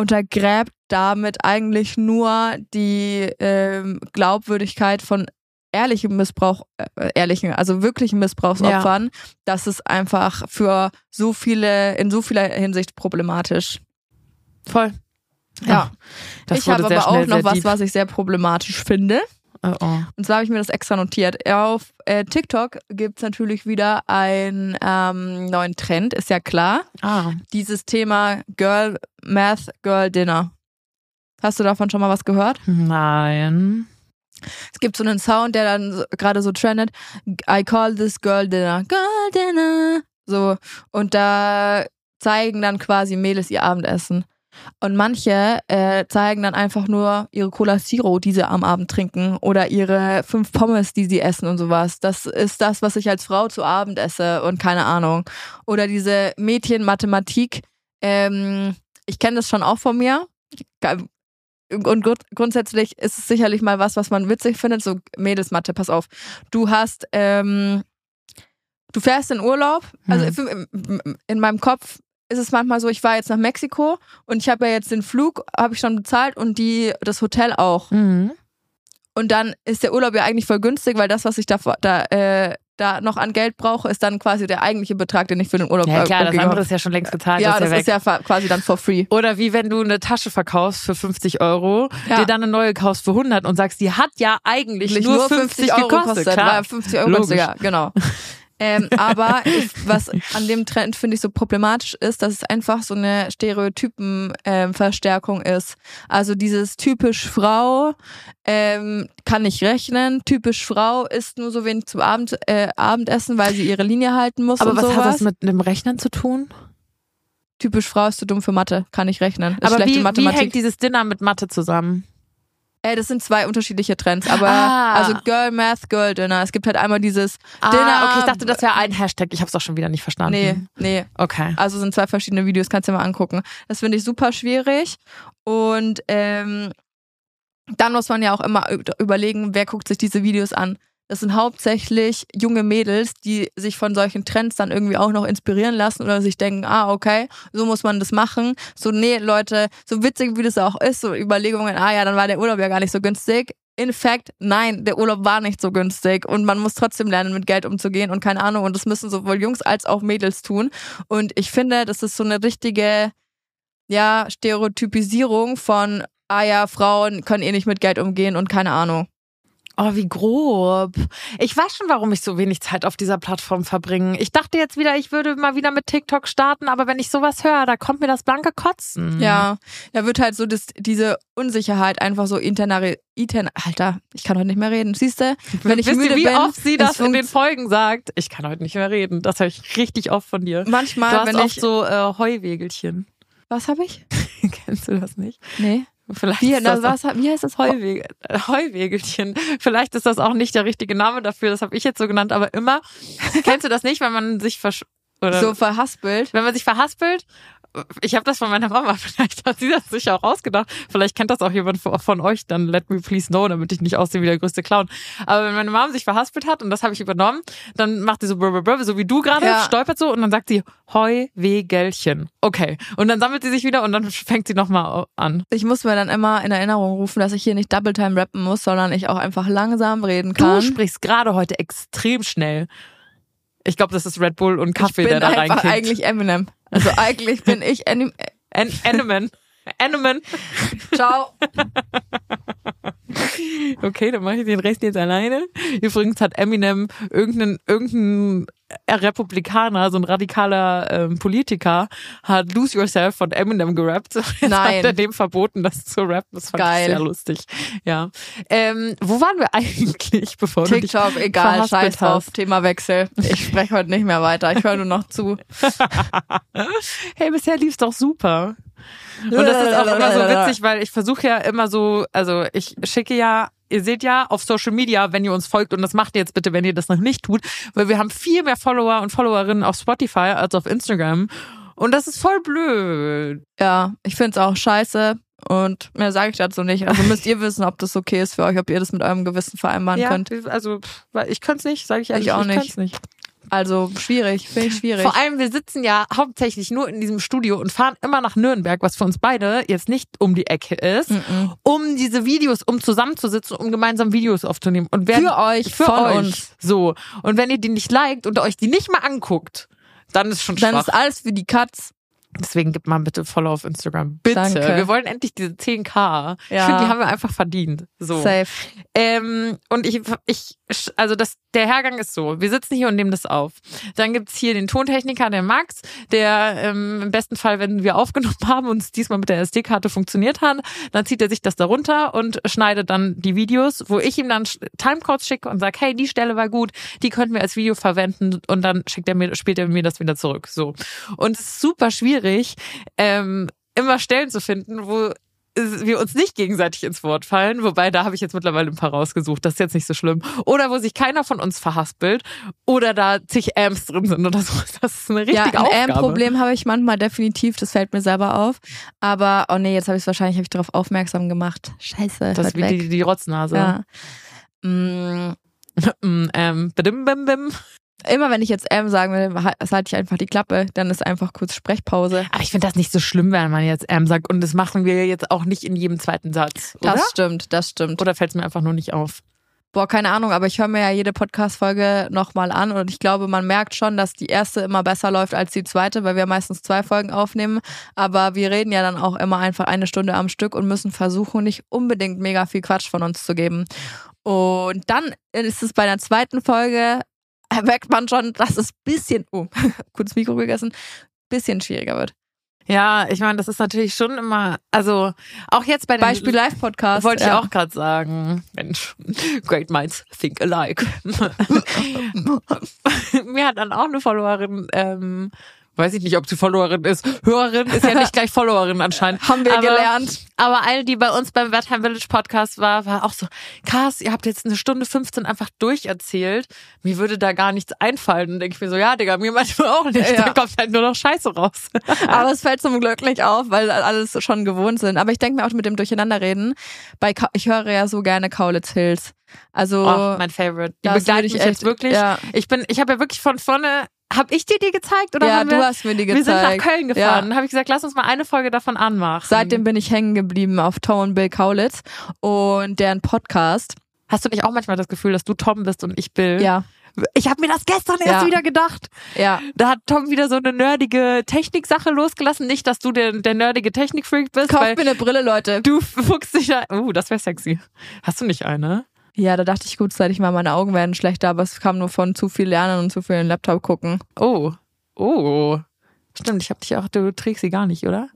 untergräbt damit eigentlich nur die ähm, Glaubwürdigkeit von ehrlichem Missbrauch, äh, ehrlichen, also wirklichen Missbrauchsopfern, das ist einfach für so viele, in so vieler Hinsicht problematisch. Voll. Ja. das ich habe aber auch noch was, was ich sehr problematisch finde. Oh, oh. Und zwar habe ich mir das extra notiert. Auf äh, TikTok gibt's natürlich wieder einen ähm, neuen Trend, ist ja klar. Ah. Dieses Thema Girl Math, Girl Dinner. Hast du davon schon mal was gehört? Nein. Es gibt so einen Sound, der dann so, gerade so trendet. I call this Girl Dinner. Girl Dinner. So. Und da zeigen dann quasi Mädels ihr Abendessen. Und manche äh, zeigen dann einfach nur ihre Cola Zero, die sie am Abend trinken, oder ihre fünf Pommes, die sie essen und sowas. Das ist das, was ich als Frau zu Abend esse und keine Ahnung. Oder diese Mädchen-Mathematik. Ähm, ich kenne das schon auch von mir. Und grund grundsätzlich ist es sicherlich mal was, was man witzig findet. So Mädelsmathe, pass auf. Du hast, ähm, du fährst in Urlaub. Also Hm. in meinem Kopf ist es manchmal so, ich war jetzt nach Mexiko und ich habe ja jetzt den Flug, habe ich schon bezahlt und die das Hotel auch. Mhm. Und dann ist der Urlaub ja eigentlich voll günstig, weil das, was ich da, da, äh, da noch an Geld brauche, ist dann quasi der eigentliche Betrag, den ich für den Urlaub Ja äh, klar, das andere ist ja schon längst gezahlt. Ja, das das ist ja ist ja quasi dann for free. Oder wie wenn du eine Tasche verkaufst für 50 Euro, Ja. dir dann eine neue kaufst für 100 und sagst, die hat ja eigentlich nur, 50, Euro gekostet. kostet, Klar. war 50 Euro Logisch. günstiger, genau. (laughs) Ähm, aber ich, was an dem Trend finde ich so problematisch ist, dass es einfach so eine Stereotypenverstärkung ist. Also dieses typisch Frau ähm, kann nicht rechnen, typisch Frau isst nur so wenig zum Abend, äh, Abendessen, weil sie ihre Linie halten muss Aber was sowas. hat das mit dem Rechnen zu tun? typisch Frau ist zu dumm für Mathe, kann nicht rechnen. Ist Aber wie, wie hängt dieses Dinner mit Mathe zusammen? Ey, das sind zwei unterschiedliche Trends, aber Ah. also Girl Math, Girl Dinner. Es gibt halt einmal dieses Ah, Dinner. okay, ich dachte, das wäre ein Hashtag. Ich habe es auch schon wieder nicht verstanden. Nee, nee. Okay. Also sind zwei verschiedene Videos, kannst du dir mal angucken. Das finde ich super schwierig. Und ähm, dann muss man ja auch immer überlegen, wer guckt sich diese Videos an. Das sind hauptsächlich junge Mädels, die sich von solchen Trends dann irgendwie auch noch inspirieren lassen oder sich denken, ah, okay, so muss man das machen. So, nee, Leute, so witzig wie das auch ist, so Überlegungen, ah ja, dann war der Urlaub ja gar nicht so günstig. In fact, nein, der Urlaub war nicht so günstig und man muss trotzdem lernen, mit Geld umzugehen und keine Ahnung. Und das müssen sowohl Jungs als auch Mädels tun. Und ich finde, das ist so eine richtige, ja, Stereotypisierung von, ah ja, Frauen können eh nicht mit Geld umgehen und keine Ahnung. Oh, wie grob. Ich weiß schon, warum ich so wenig Zeit auf dieser Plattform verbringe. Ich dachte jetzt wieder, ich würde mal wieder mit TikTok starten, aber wenn ich sowas höre, da kommt mir das blanke Kotzen. Ja, da wird halt so das, diese Unsicherheit einfach so intern, Alter, ich kann heute nicht mehr reden. Siehst du, wenn ich Wisst müde ihr, wie bin, oft sie das in den Folgen sagt? Ich kann heute nicht mehr reden. Das höre ich richtig oft von dir. Du manchmal, hast wenn oft ich, so äh, Heuwegelchen. was habe ich? (laughs) Kennst du das nicht? Nee. Vielleicht Wie, ist das was, wie heißt das? Heuwege, äh, Heuwegelchen. (laughs) Vielleicht ist das auch nicht der richtige Name dafür, das habe ich jetzt so genannt, aber immer, (laughs) kennst du das nicht, wenn man sich versch oder So verhaspelt. wenn man sich verhaspelt? Ich habe das von meiner Mama, (laughs) vielleicht hat sie das sich auch ausgedacht. Vielleicht kennt das auch jemand von euch, dann let me please know, damit ich nicht aussehe wie der größte Clown. Aber wenn meine Mama sich verhaspelt hat und das habe ich übernommen, dann macht sie so brr, brr, brr, so wie du gerade, Ja. stolpert so und dann sagt sie Heuwegelchen. Okay. Und dann sammelt sie sich wieder und dann fängt sie nochmal an. Ich muss mir dann immer in Erinnerung rufen, dass ich hier nicht Double Time rappen muss, sondern ich auch einfach langsam reden Du kann. sprichst gerade heute extrem schnell. Ich glaube, das ist Red Bull und ich Kaffee, bin der da einfach reinkickt. eigentlich Eminem. Also eigentlich bin ich (laughs) Anim An Animan. Animan. Ciao. (laughs) Okay, dann mache ich den Rest jetzt alleine. Übrigens hat Eminem irgendeinen irgendein Republikaner, so ein radikaler ähm, Politiker, hat Lose Yourself von Eminem gerappt. (laughs) Jetzt Nein. hat er dem verboten, das zu rappen. Das fand Geil. ich sehr lustig. Ja. Ähm, wo waren wir (laughs) eigentlich, bevor du dich TikTok, egal, scheiß drauf? Themawechsel. Ich spreche heute nicht mehr weiter, ich höre nur noch zu. Hey, bisher lief's doch super. Und das ist auch immer so witzig, weil ich versuche ja immer so, also ich schicke ja, ihr seht ja auf Social Media, wenn ihr uns folgt, und das macht ihr jetzt bitte, wenn ihr das noch nicht tut, weil wir haben viel mehr Follower und Followerinnen auf Spotify als auf Instagram. Und das ist voll blöd. Ja, ich find's auch scheiße und mehr sage ich dazu nicht. Also müsst ihr wissen, ob das okay ist für euch, ob ihr das mit eurem Gewissen vereinbaren ja, könnt. also ich könnte es nicht, sage ich ehrlich, Ich auch ich nicht. es nicht. Also schwierig, finde ich schwierig. Vor allem, wir sitzen ja hauptsächlich nur in diesem Studio und fahren immer nach Nürnberg, was für uns beide jetzt nicht um die Ecke ist, Mhm. um diese Videos, um zusammenzusitzen, um gemeinsam Videos aufzunehmen. Und wer, Für euch, für von euch. uns. So. Und wenn ihr die nicht liked und euch die nicht mal anguckt, dann ist schon Dann schwach. ist alles für die Katz. Deswegen gibt mal bitte Follow auf Instagram. Bitte. Danke. Wir wollen endlich diese 10k. Ich Ja. finde, die haben wir einfach verdient. So. Safe. Ähm, und ich, ich, also das, der Hergang ist so. Wir sitzen hier und nehmen das auf. Dann gibt's hier den Tontechniker, der Max, der ähm, im besten Fall, wenn wir aufgenommen haben und es diesmal mit der SD-Karte funktioniert hat, dann zieht er sich das darunter und schneidet dann die Videos, wo ich ihm dann Timecodes schicke und sage, hey, die Stelle war gut, die könnten wir als Video verwenden und dann schickt er mir, spielt er mir das wieder zurück. So. Und es ist super schwierig, ähm, immer Stellen zu finden, wo wir uns nicht gegenseitig ins Wort fallen, wobei da habe ich jetzt mittlerweile ein paar rausgesucht, das ist jetzt nicht so schlimm. Oder wo sich keiner von uns verhaspelt oder da zig Amps drin sind oder (laughs) so. Das ist eine Ja, richtige ein Aufgabe. problem habe ich manchmal definitiv, das fällt mir selber auf. Aber, oh nee, jetzt habe ich es wahrscheinlich hab ich darauf aufmerksam gemacht. Scheiße, Das ist wie die, die Rotznase. ja. Mm, (laughs) Mm, ähm, bidim, bim, bim. Immer wenn ich jetzt M sagen will, ha- halte ich einfach die Klappe, dann ist einfach kurz Sprechpause. Aber ich finde das nicht so schlimm, wenn man jetzt M sagt. Und das machen wir jetzt auch nicht in jedem zweiten Satz. Oder? Das stimmt, das stimmt. Oder fällt es mir einfach nur nicht auf? Boah, keine Ahnung, aber ich höre mir ja jede Podcast-Folge nochmal an und ich glaube, man merkt schon, dass die erste immer besser läuft als die zweite, weil wir meistens zwei Folgen aufnehmen. Aber wir reden ja dann auch immer einfach eine Stunde am Stück und müssen versuchen, nicht unbedingt mega viel Quatsch von uns zu geben. Und dann ist es bei der zweiten Folge (laughs) merkt man schon, dass es bisschen, oh, (laughs) kurz Mikro gegessen, bisschen schwieriger wird. Ja, ich meine, das ist natürlich schon immer, also auch jetzt bei den Beispiel Live-Podcast. wollte ich ja. auch gerade sagen. Mensch, (laughs) great minds think alike. Mir hat dann auch eine Followerin, ähm, weiß ich nicht, ob sie Followerin ist. Hörerin ist ja nicht (laughs) gleich Followerin anscheinend. Haben wir aber, gelernt. Aber eine, die bei uns beim Wertheim Village Podcast war, war auch so, krass, ihr habt jetzt eine Stunde 15 einfach durcherzählt. Mir würde da gar nichts einfallen. Und denke ich mir so, ja, Digga, mir manchmal auch nicht. Ja. Da kommt halt nur noch Scheiße raus. (laughs) Aber es fällt zum Glück nicht auf, weil alles schon gewohnt sind. Aber ich denke mir auch mit dem Durcheinanderreden, bei Ka ich höre ja so gerne Kaulitz Hills. Also Oh, mein Favorite. Die würde ich echt- jetzt wirklich. ja. Ich bin, ich habe ja wirklich von vorne, habe ich dir die gezeigt oder ja, haben du wir? hast mir die wir sind nach gezeigt. Köln gefahren. Dann habe ich gesagt, lass uns mal eine Folge davon anmachen. Seitdem bin ich hängen geblieben auf Tom und Bill Kaulitz und deren Podcast. Hast du nicht auch manchmal das Gefühl, dass du Tom bist und ich Bill? Ja, Ich habe mir das gestern erst Ja. wieder gedacht. ja. Da hat Tom wieder so eine nerdige Techniksache losgelassen. Nicht, dass du der, der nerdige Technikfreak bist, Kauft mir eine Brille, Leute. du fuchst dich da. Uh, das wäre sexy. Hast du nicht eine? Ja, da dachte ich, gut, seit ich mal meine Augen werden schlechter, aber es kam nur von zu viel Lernen und zu viel in den Laptop gucken. Oh. Oh. Stimmt, ich hab dich auch, du trägst sie gar nicht, oder?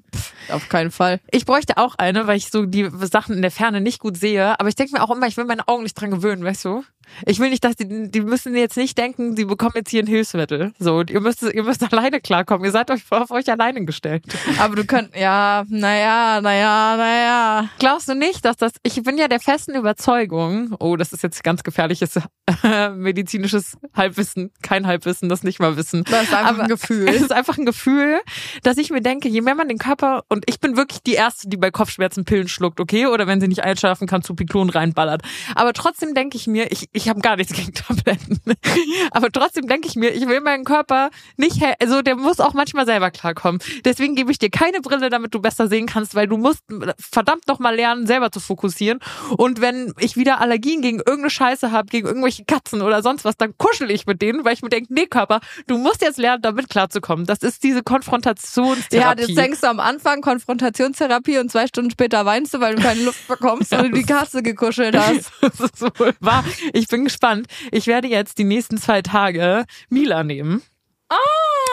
Auf keinen Fall. Ich bräuchte auch eine, weil ich so die Sachen in der Ferne nicht gut sehe. Aber ich denke mir auch immer, ich will meine Augen nicht dran gewöhnen, weißt du? Ich will nicht, dass die, die müssen jetzt nicht denken, sie bekommen jetzt hier ein Hilfsmittel. So, und ihr müsst, ihr müsst (laughs) alleine klarkommen. Ihr seid euch auf euch alleine gestellt. Aber du könnt, ja, naja, naja, naja. Glaubst du nicht, dass das, ich bin ja der festen Überzeugung, oh, das ist jetzt ganz gefährliches äh, (laughs) medizinisches Halbwissen, kein Halbwissen, das nicht mal Wissen. Das ist einfach Aber ein Gefühl. Es ist einfach ein Gefühl, dass ich mir denke, je mehr man den Körper, und ich bin wirklich die Erste, die bei Kopfschmerzen Pillen schluckt, okay? Oder wenn sie nicht einschlafen kann, zu Piklon reinballert. Aber trotzdem denke ich mir, ich, ich habe gar nichts gegen Tabletten. (laughs) Aber trotzdem denke ich mir, ich will meinen Körper nicht, also der muss auch manchmal selber klarkommen. Deswegen gebe ich dir keine Brille, damit du besser sehen kannst, weil du musst verdammt noch mal lernen, selber zu fokussieren. Und wenn ich wieder Allergien gegen irgendeine Scheiße habe, gegen irgendwelche Katzen oder sonst was, dann kuschel ich mit denen, weil ich mir denke, nee, Körper, du musst jetzt lernen, damit klarzukommen. Das ist diese Ja, Konfrontationstherapie. das denkst du am Anfang Konfrontationstherapie und zwei Stunden später weinst du, weil du keine Luft bekommst, (laughs) weil du die Katze gekuschelt hast. (laughs) das ist wohl wahr. Ich bin gespannt. Ich werde jetzt die nächsten zwei Tage Mila nehmen.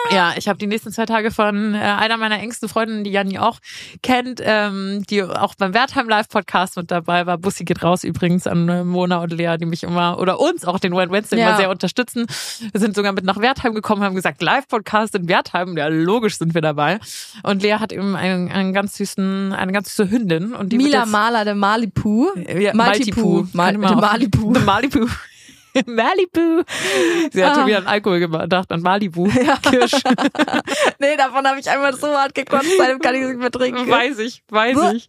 Ja, ich habe die nächsten zwei Tage von äh, einer meiner engsten Freundinnen, die Janni auch kennt, ähm, die auch beim Wertheim Live Podcast mit dabei war. Bussi geht raus übrigens an äh, Mona und Lea, die mich immer oder uns auch den One Wednesday Ja. immer sehr unterstützen. Wir sind sogar mit nach Wertheim gekommen, haben gesagt Live Podcast in Wertheim. Ja, logisch sind wir dabei. Und Lea hat eben einen, einen ganz süßen, eine ganz süße Hündin und die Mila Maler de Malipu. ja, Maltipu. Mal, Kann man de auch- Malipu. (laughs) (laughs) Malibu. Sie hat schon Ah. wieder an Alkohol gedacht, an Malibu. (laughs) Kirsch. (laughs) nee, davon habe ich einmal so hart gekotzt, seitdem kann ich es nicht mehr trinken. weiß ich, weiß ich.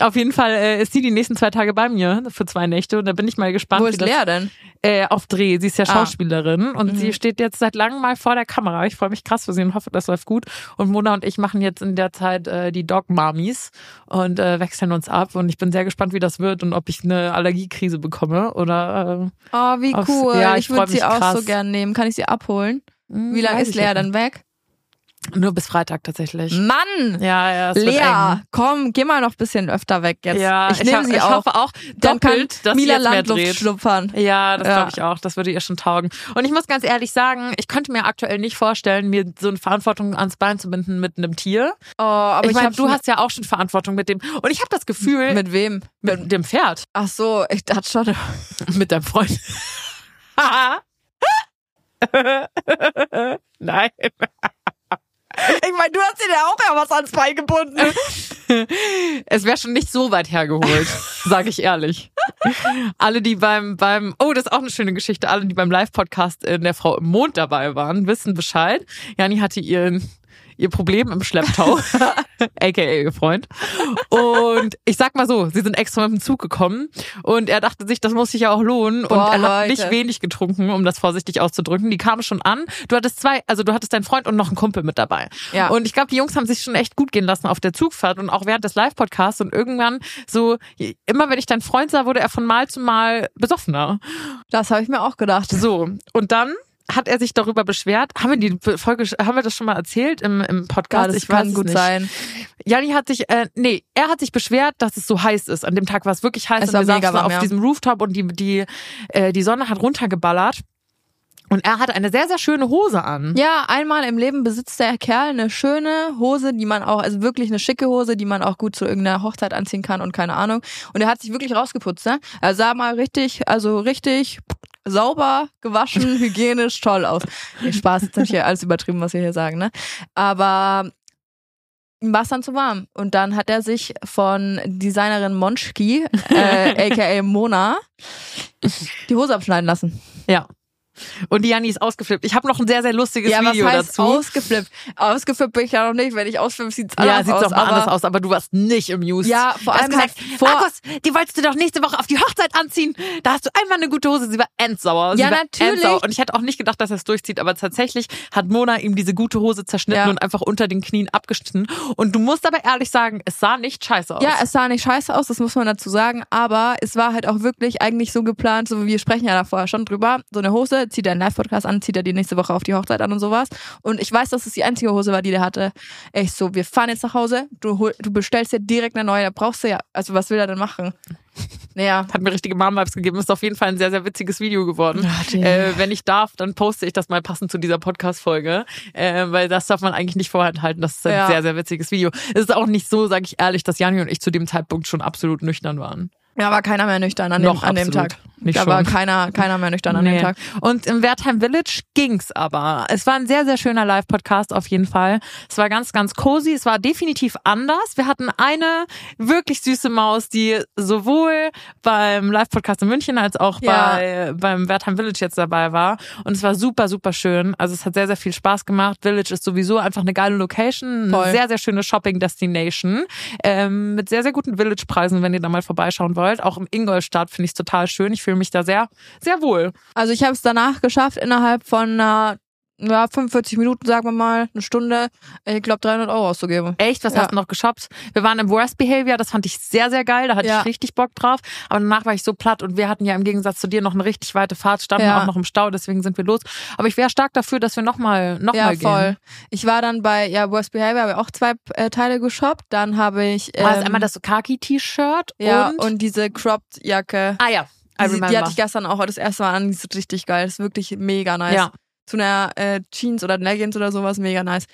Auf jeden Fall äh, ist sie die nächsten zwei Tage bei mir für zwei Nächte und da bin ich mal gespannt, Wo ist Lea denn? äh, auf Dreh. Sie ist ja Ah. Schauspielerin und sie steht jetzt seit langem mal vor der Kamera. Ich freue mich krass für sie und hoffe, das läuft gut. Und Mona und ich machen jetzt in der Zeit äh, die Dog Mamis und äh, wechseln uns ab und ich bin sehr gespannt, wie das wird und ob ich eine Allergiekrise bekomme oder äh, Oh, wie Aufs- cool. ja, ich ich würde sie auch so gern nehmen. Kann ich sie abholen? Wie lange ist Lea dann weg? Nur bis Freitag tatsächlich. Mann! Ja, ja, Lea, komm, geh mal noch ein bisschen öfter weg jetzt. Ja, ich nehme ho- sie ich auch. hoffe auch Dann kann doppelt, dass sie Mila mehr Landluft dreht. schlumpfern. Ja, das Ja. glaube ich auch. Das würde ihr schon taugen. Und ich muss ganz ehrlich sagen, ich könnte mir aktuell nicht vorstellen, mir so eine Verantwortung ans Bein zu binden mit einem Tier. Oh, aber ich ich, meine, du hast ja auch schon Verantwortung mit dem. Und ich habe das Gefühl, mit, mit wem? mit dem Pferd. Ach so, ich dachte schon. (laughs) Mit deinem Freund. (laughs) Nein. Ich meine, du hast dir ja auch ja was ans Bein gebunden. (laughs) Es wäre schon nicht so weit hergeholt, (laughs) sage ich ehrlich. Alle, die beim, beim, oh, das ist auch eine schöne Geschichte, alle, die beim Live-Podcast in der Frau im Mond dabei waren, wissen Bescheid. Jani hatte ihren, ihr Problem im Schlepptau, (laughs) aka ihr Freund. Und ich sag mal so, sie sind extra mit dem Zug gekommen und er dachte sich, das muss sich ja auch lohnen. Boah, und er hat Leute. nicht wenig getrunken, um das vorsichtig auszudrücken. Die kamen schon an. Du hattest zwei, also du hattest deinen Freund und noch einen Kumpel mit dabei. Ja. Und ich glaube, die Jungs haben sich schon echt gut gehen lassen auf der Zugfahrt und auch während des Live-Podcasts. Und irgendwann so, immer wenn ich deinen Freund sah, wurde er von Mal zu Mal besoffener. Das habe ich mir auch gedacht. So. Und dann hat er sich darüber beschwert. Haben wir die Folge, haben wir das schon mal erzählt im, im Ja, Podcast? das ich kann gut nicht. sein. Janni hat sich, äh, nee, er hat sich beschwert, dass es so heiß ist. An dem Tag war es wirklich heiß Es und war wir saßen warm, auf ja. diesem Rooftop und die, die, äh, die Sonne hat runtergeballert. Und er hat eine sehr, sehr schöne Hose an. Ja, einmal im Leben besitzt der Kerl eine schöne Hose, die man auch, also wirklich eine schicke Hose, die man auch gut zu irgendeiner Hochzeit anziehen kann und keine Ahnung. Und er hat sich wirklich rausgeputzt, ne? Er sah mal richtig, also richtig sauber, gewaschen, (laughs) hygienisch, toll aus. Nee, Spaß, jetzt hab ich hier alles übertrieben, was wir hier sagen, ne? Aber ihm war es dann zu warm. Und dann hat er sich von Designerin Monschki, äh, (laughs) aka Mona, die Hose abschneiden lassen. Ja. Und die Janni ist ausgeflippt. Ich habe noch ein sehr, sehr lustiges ja, Video was heißt dazu. ausgeflippt? Ausgeflippt bin ich ja noch nicht. Wenn ich ausflippe, sieht's ja, anders sieht aus. doch mal aber anders aus, aber du warst nicht amused. Ja, vor allem gesagt, halt vor- Markus, die wolltest du doch nächste Woche auf die Hochzeit anziehen. Da hast du einmal eine gute Hose. Sie war endsauer. Sie Ja, war natürlich. Endsauer. Und ich hätte auch nicht gedacht, dass er es durchzieht, aber tatsächlich hat Mona ihm diese gute Hose zerschnitten Ja. und einfach unter den Knien abgeschnitten. Und du musst aber ehrlich sagen, es sah nicht scheiße aus. Ja, es sah nicht scheiße aus, das muss man dazu sagen, aber es war halt auch wirklich eigentlich so geplant, so wir sprechen ja da vorher schon drüber, so eine Hose, zieht er einen Live-Podcast an, zieht er die nächste Woche auf die Hochzeit an und sowas und ich weiß, dass es die einzige Hose war, die der hatte. Echt so, wir fahren jetzt nach Hause, du, hol, du bestellst dir direkt eine neue, da brauchst du ja, also was will er denn machen? (laughs) Naja, Hat mir richtige Mom-Vibes gegeben. Ist auf jeden Fall ein sehr, sehr witziges Video geworden. Ach, äh, wenn ich darf, dann poste ich das mal passend zu dieser Podcast-Folge. Äh, weil das darf man eigentlich nicht vorenthalten. Das ist ein Ja. sehr, sehr witziges Video. Es ist auch nicht so, sage ich ehrlich, dass Jani und ich zu dem Zeitpunkt schon absolut nüchtern waren. Ja, war keiner mehr nüchtern an dem, Noch an dem Tag. nicht da schon. war keiner, keiner mehr nüchtern an Nee. dem Tag. Und im Wertheim Village ging's aber. Es war ein sehr, sehr schöner Live-Podcast auf jeden Fall. Es war ganz, ganz cozy. Es war definitiv anders. Wir hatten eine wirklich süße Maus, die sowohl beim Live-Podcast in München als auch Ja. bei, beim Wertheim Village jetzt dabei war. Und es war super, super schön. Also es hat sehr, sehr viel Spaß gemacht. Village ist sowieso einfach eine geile Location. Voll. Eine sehr, sehr schöne Shopping-Destination. Ähm, mit sehr, sehr guten Village-Preisen, wenn ihr da mal vorbeischauen wollt. Auch im Ingolstadt finde ich es total schön. Ich fühle mich da sehr, sehr wohl. Also ich habe es danach geschafft, innerhalb von einer, ja, 45 Minuten, sagen wir mal, eine Stunde, ich glaube 300 Euro auszugeben. Echt? Was Ja. hast du noch geshoppt? Wir waren im Worst Behavior, das fand ich sehr, sehr geil. Da hatte Ja. ich richtig Bock drauf. Aber danach war ich so platt und wir hatten ja im Gegensatz zu dir noch eine richtig weite Fahrt, standen Ja. auch noch im Stau, deswegen sind wir los. Aber ich wäre stark dafür, dass wir nochmal noch Ja, mal gehen. voll. Ich war dann bei ja, Worst Behavior, habe ich auch zwei äh, Teile geshoppt. Dann habe ich ähm, War es einmal das so Khaki-T-Shirt ja, und, und, diese Cropped Jacke. Ah ja, Die, die hatte ich gestern auch das erste Mal an. Die ist richtig geil. Das ist wirklich mega nice. Ja. Zu einer äh, Jeans oder Leggings oder sowas, mega nice.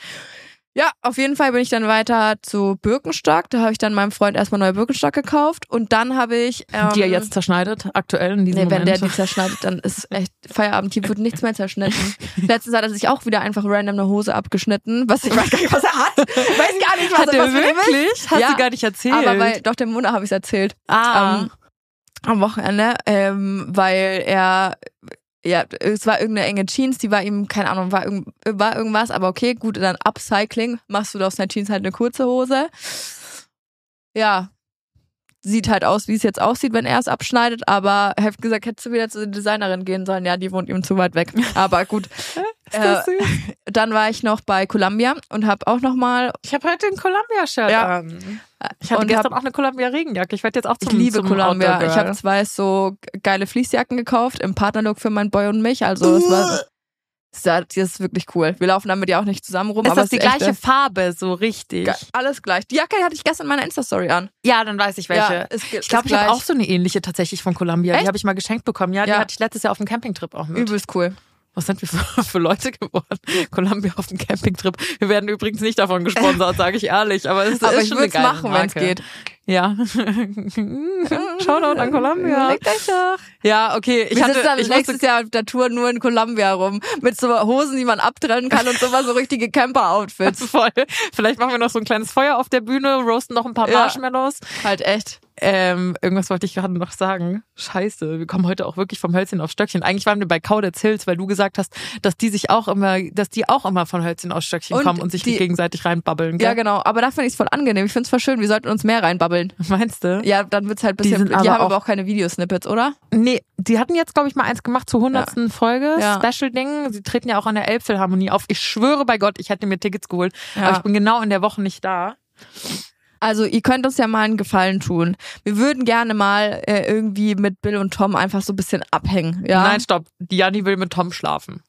Ja, auf jeden Fall bin ich dann weiter zu Birkenstock. Da habe ich dann meinem Freund erstmal neue Birkenstock gekauft. Und dann habe ich. Ähm, die er jetzt zerschneidet, aktuell in diesem Nee, wenn Moment. der die zerschneidet, dann ist echt Feierabend. Hier wird nichts mehr zerschnitten. (laughs) Letztens hat er sich auch wieder einfach random eine Hose abgeschnitten. Was ich weiß gar nicht, was er hat. Weiß gar nicht, was, Hat er was wirklich? Hast Ja, du gar nicht erzählt. Aber weil, doch, dem Mona habe ich es erzählt. ah, Am, am Wochenende, ähm, weil er, ja, es war irgendeine enge Jeans, die war ihm, keine Ahnung, war, irgend, war irgendwas, aber okay, gut, dann Upcycling, machst du aus einer Jeans halt eine kurze Hose. Ja, sieht halt aus, wie es jetzt aussieht, wenn er es abschneidet, aber ich hab gesagt, hättest du wieder zur Designerin gehen sollen, ja, die wohnt ihm zu weit weg. (laughs) Aber gut. äh, dann war ich noch bei Columbia und habe auch noch mal Ich habe heute ein Columbia-Shirt Ja. an. Ich hatte und gestern hab, auch eine Columbia-Regenjacke. Ich werde jetzt auch ich zum, liebe zum Columbia. Ich habe zwei so geile Fließjacken gekauft im Partnerlook für meinen Boy und mich. Also es war (laughs) das ist wirklich cool. Wir laufen damit ja auch nicht zusammen rum, Ist aber das die es ist echt, gleiche äh, Farbe, so richtig? ge- alles gleich. Die Jacke hatte ich gestern in meiner Insta-Story an. Ja, dann weiß ich welche. Ja, ist, ich glaube, ich habe auch so eine ähnliche tatsächlich von Columbia. Echt? Die habe ich mal geschenkt bekommen. Ja, die Ja. hatte ich letztes Jahr auf dem Campingtrip auch mit. übelst cool. Was sind wir für, (laughs) für Leute geworden? Columbia auf dem Campingtrip. Wir werden übrigens nicht davon gesponsert, sage ich ehrlich. Aber es ist Aber ich schon eine geile machen, wenn es geht. Ja. (laughs) Shoutout an Columbia. Legt euch doch. Ja, okay. Ich Wir hatte, sitzen ich nächstes Jahr auf der Tour nur in Columbia rum. Mit so Hosen, die man abtrennen kann und sowas, so richtige Camper-Outfits. (laughs) voll. Vielleicht machen wir noch so ein kleines Feuer auf der Bühne, roasten noch ein paar Ja. Marshmallows. halt echt. Ähm, irgendwas wollte ich gerade noch sagen. Scheiße, wir kommen heute auch wirklich vom Hölzchen auf Stöckchen. Eigentlich waren wir bei Kauditz Hills, weil du gesagt hast, dass die sich auch immer, dass die auch immer von Hölzchen auf Stöckchen Und kommen und sich die- gegenseitig reinbabbeln. Ja, Gell? genau. Aber da finde ich es voll angenehm. Ich finde es voll schön. Wir sollten uns mehr reinbabbeln. (laughs) Meinst du? Ja, dann wird's halt ein Die bisschen. sind Die, aber haben aber auch- auch keine Videosnippets, oder? Nee, die hatten jetzt, glaube ich, mal eins gemacht zur hundertsten Folge. Ja. Special-Ding. Sie treten ja auch an der Elbphilharmonie auf. Ich schwöre bei Gott, ich hätte mir Tickets geholt. Ja. Aber ich bin genau in der Woche nicht da. Also ihr könnt uns ja mal einen Gefallen tun. Wir würden gerne mal äh, irgendwie mit Bill und Tom einfach so ein bisschen abhängen. Ja. Nein, stopp. Janni will mit Tom schlafen.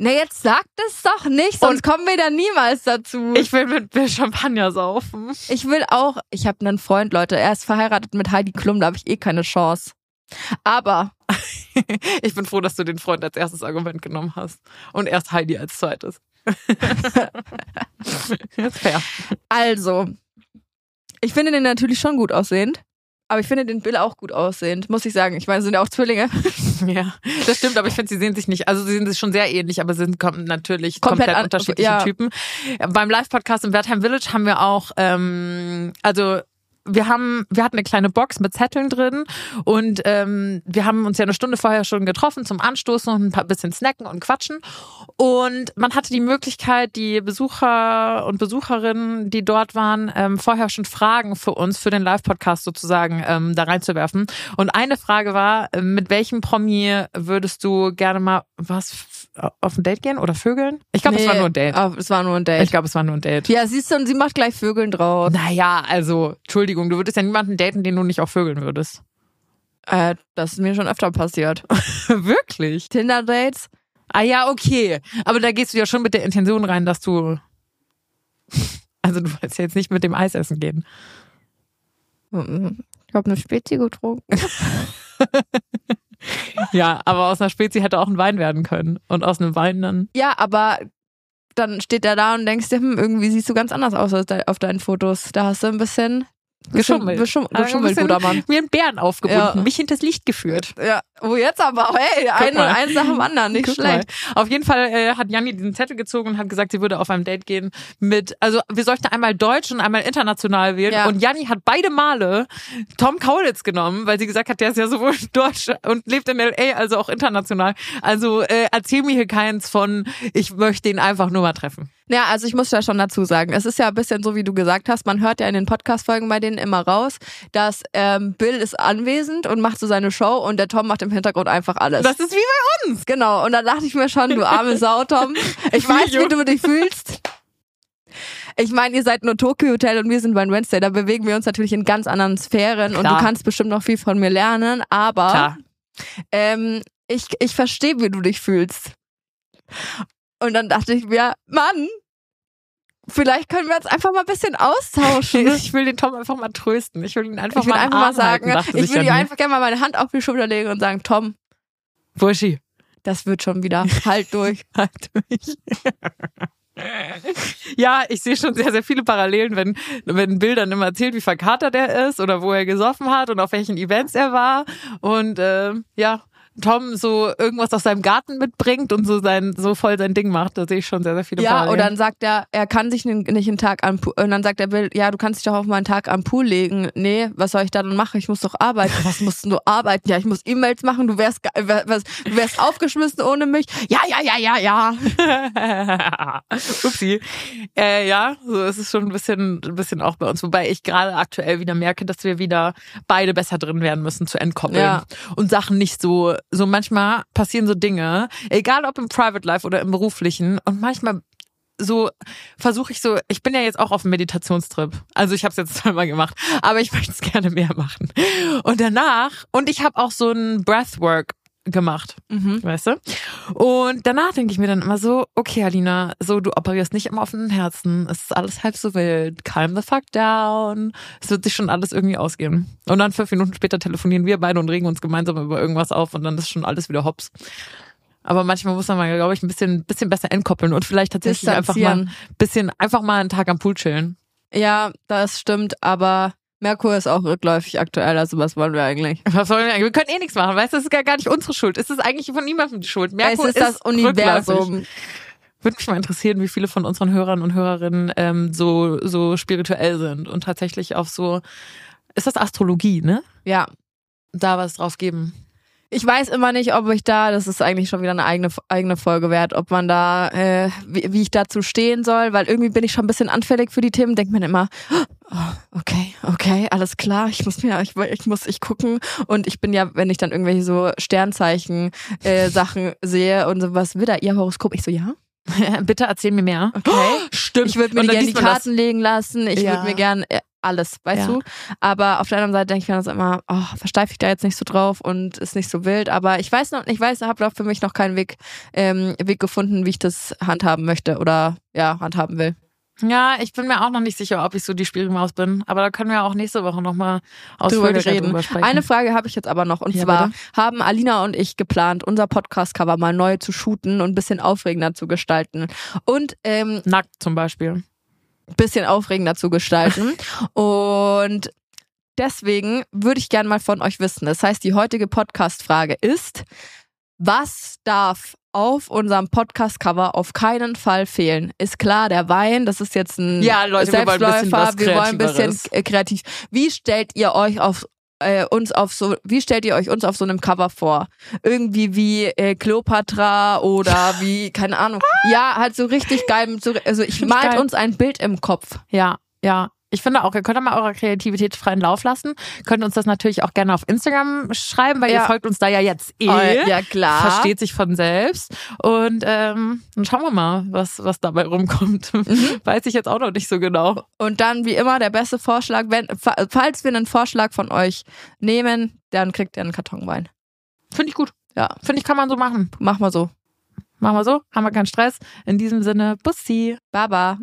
Na jetzt sagt es doch nicht, sonst kommen wir da niemals dazu. Ich will mit Bill Champagner saufen. Ich will auch. Ich habe einen Freund, Leute. Er ist verheiratet mit Heidi Klum. Da habe ich eh keine Chance. Aber (laughs) Ich bin froh, dass du den Freund als erstes Argument genommen hast und erst Heidi als zweites. (laughs) (laughs) ist fair. Also, ich finde den natürlich schon gut aussehend. Aber ich finde den Bill auch gut aussehend, muss ich sagen. Ich meine, sind ja auch Zwillinge. (laughs) Ja, das stimmt, aber ich finde, sie sehen sich nicht, also sie sehen sich schon sehr ähnlich, aber sind natürlich Komplett komplett, an- unterschiedliche ja. Typen. Beim Live-Podcast im Wertheim Village haben wir auch, ähm, also wir haben, wir hatten eine kleine Box mit Zetteln drin und ähm, wir haben uns ja eine Stunde vorher schon getroffen zum Anstoßen und ein paar bisschen snacken und quatschen. Und man hatte die Möglichkeit, die Besucher und Besucherinnen, die dort waren, ähm, vorher schon Fragen für uns, für den Live-Podcast sozusagen, ähm, da reinzuwerfen. Und eine Frage war, äh, mit welchem Promi würdest du gerne mal was auf ein Date gehen oder vögeln? Ich glaube, es war nur ein Date. Ah, es war nur ein Date. Ich glaube, es war nur ein Date. ja, siehst du, und sie macht gleich Vögeln draus. Naja, also, Entschuldigung, du würdest ja niemanden daten, den du nicht auch vögeln würdest. Äh, das ist mir schon öfter passiert. (laughs) Wirklich? Tinder-Dates? Ah ja, okay. Aber da gehst du ja schon mit der Intention rein, dass du. (laughs) Also du wolltest ja jetzt nicht mit dem Eis essen gehen. Ich habe eine Spezi getrunken. (laughs) Ja, aber aus einer Spezi hätte auch ein Wein werden können. Und aus einem Wein dann. Ja, aber dann steht er da und denkst dir, hm, irgendwie siehst du ganz anders aus auf deinen Fotos. Da hast du ein bisschen Geschummelt. Geschum Aber ein geschummelt, bisschen guter Mann. Wie ein Bären aufgebunden, Ja. mich hinters Licht geführt. Ja, wo jetzt aber? Hey, ein, mal. eins nach dem anderen, nicht Guck schlecht. Mal. Auf jeden Fall äh, hat Janni diesen Zettel gezogen und hat gesagt, sie würde auf einem Date gehen mit, also wir sollten einmal Deutsch und einmal international wählen. Ja. Und Janni hat beide Male Tom Kaulitz genommen, weil sie gesagt hat, der ist ja sowohl (laughs) Deutsch und lebt in L.A., also auch international. Also äh, erzähl mir hier keins von, ich möchte ihn einfach nur mal treffen. Ja, also ich muss ja schon dazu sagen, es ist ja ein bisschen so, wie du gesagt hast, man hört ja in den Podcast-Folgen bei denen immer raus, dass ähm, Bill ist anwesend und macht so seine Show und der Tom macht im Hintergrund einfach alles. Das ist wie bei uns. genau, und da dachte ich mir schon, du arme (laughs) Sau, Tom. Ich weiß, wie du dich fühlst. Ich meine, ihr seid nur Tokyo Hotel und wir sind bei Wednesday. Da bewegen wir uns natürlich in ganz anderen Sphären und Klar. du kannst bestimmt noch viel von mir lernen, aber ähm, ich, ich verstehe, wie du dich fühlst. Und dann dachte ich mir, Mann, vielleicht können wir uns einfach mal ein bisschen austauschen. (laughs) Ich will den Tom einfach mal trösten. Ich will ihn einfach will mal einfach mal halten, sagen, dachte ich will Janni. einfach gerne mal meine Hand auf die Schulter legen und sagen, Tom, Burschi. das wird schon wieder. Halt durch. (laughs) halt durch. Ja, ich sehe schon sehr, sehr viele Parallelen, wenn, wenn Bill dann immer erzählt, wie verkatert er ist oder wo er gesoffen hat und auf welchen Events er war. Und äh, ja, Tom so irgendwas aus seinem Garten mitbringt und so sein so voll sein Ding macht. Da sehe ich schon sehr, sehr viele Ja, Parallelen. und dann sagt er, er kann sich nicht einen Tag am Pool, und dann sagt er, Bill, ja, du kannst dich doch auf mal einen Tag am Pool legen. Nee, was soll ich da dann machen? Ich muss doch arbeiten. (laughs) Was musst du arbeiten? Ja, ich muss E-Mails machen. Du wärst, was, du wärst aufgeschmissen ohne mich. Ja, ja, ja, ja, ja. (laughs) Upsi. Äh, ja, so ist es schon ein bisschen, ein bisschen auch bei uns. Wobei ich gerade aktuell wieder merke, dass wir wieder beide besser drin werden müssen zu entkoppeln. Ja. Und Sachen nicht so, so manchmal passieren so Dinge, egal ob im Private Life oder im beruflichen. Und manchmal so versuche ich so, ich bin ja jetzt auch auf einem Meditationstrip. Also ich habe es jetzt (laughs) zweimal gemacht, aber ich möchte es gerne mehr machen. Und danach, und ich habe auch so ein Breathwork gemacht, Mhm. weißt du? Und danach denke ich mir dann immer so, okay, Alina, so du operierst nicht im offenen Herzen, es ist alles halb so wild, calm the fuck down, es wird sich schon alles irgendwie ausgehen. Und dann fünf Minuten später telefonieren wir beide und regen uns gemeinsam über irgendwas auf und dann ist schon alles wieder hops. Aber manchmal muss man mal, glaube ich, ein bisschen, bisschen besser entkoppeln und vielleicht tatsächlich einfach mal ein bisschen, einfach mal einen Tag am Pool chillen. Ja, das stimmt, aber Merkur ist auch rückläufig aktuell, also was wollen wir eigentlich? Was sollen wir eigentlich? Wir können eh nichts machen, weißt du, das ist gar gar nicht unsere Schuld. Es ist eigentlich von niemandem die Schuld. Merkur es ist das rückläufig. Universum. Würde mich mal interessieren, wie viele von unseren Hörern und Hörerinnen ähm, so, so spirituell sind und tatsächlich auf so, ist das Astrologie, ne? Ja. Da was drauf geben. Ich weiß immer nicht, ob ich da, das ist eigentlich schon wieder eine eigene, eigene Folge wert, ob man da, äh, wie, wie ich dazu stehen soll, weil irgendwie bin ich schon ein bisschen anfällig für die Themen, denkt man immer, oh, okay, okay, alles klar, ich muss mir, ich, ich muss ich gucken und ich bin ja, wenn ich dann irgendwelche so Sternzeichen äh, (laughs) Sachen sehe und so, was will da ihr Horoskop? Ich so, ja, Bitte erzähl mir mehr. okay. (gasps) Stimmt. Ich würde mir gerne die man das- Karten legen lassen. Ich Ja. würde mir gerne äh, alles, weißt Ja. du? Aber auf der anderen Seite denke ich mir das immer, oh, versteife ich da jetzt nicht so drauf und ist nicht so wild. Aber ich weiß noch, ich weiß, habe doch für mich noch keinen Weg, ähm, Weg gefunden, wie ich das handhaben möchte oder ja, handhaben will. Ja, ich bin mir auch noch nicht sicher, ob ich so die Spielmaus bin. Aber da können wir auch nächste Woche nochmal drüber ausführlicher reden. sprechen. Eine Frage habe ich jetzt aber noch. Und Ja, zwar bitte. haben Alina und ich geplant, unser Podcast-Cover mal neu zu shooten und ein bisschen aufregender zu gestalten. Und ähm, Nackt zum Beispiel. Ein bisschen aufregender zu gestalten. (laughs) und deswegen würde ich gerne mal von euch wissen. Das heißt, die heutige Podcast-Frage ist, was darf auf unserem Podcast-Cover auf keinen Fall fehlen? Ist klar, der Wein, das ist jetzt ein Ja, Leute, wir wollen ein bisschen Selbstläufer, wollen ein bisschen kreativ. Wie stellt ihr euch auf äh, uns auf so, wie stellt ihr euch uns auf so einem Cover vor? Irgendwie wie äh, Cleopatra oder (laughs) wie, keine Ahnung. Ja, halt so richtig geil. So, also ich malt geil. uns ein Bild im Kopf. Ja, ja. Ich finde auch, ihr könnt mal eurer Kreativität freien Lauf lassen. Könnt uns das natürlich auch gerne auf Instagram schreiben, weil Ja. ihr folgt uns da ja jetzt eh. Oh, ja, klar. Versteht sich von selbst. Und ähm, dann schauen wir mal, was, was dabei rumkommt. (laughs) Mhm. Weiß ich jetzt auch noch nicht so genau. Und dann, wie immer, der beste Vorschlag, wenn, fa- falls wir einen Vorschlag von euch nehmen, dann kriegt ihr einen Kartonwein. Finde ich gut. Ja. Finde ich, kann man so machen. Mach mal so. Machen wir so. Haben wir keinen Stress. In diesem Sinne, Bussi. Baba.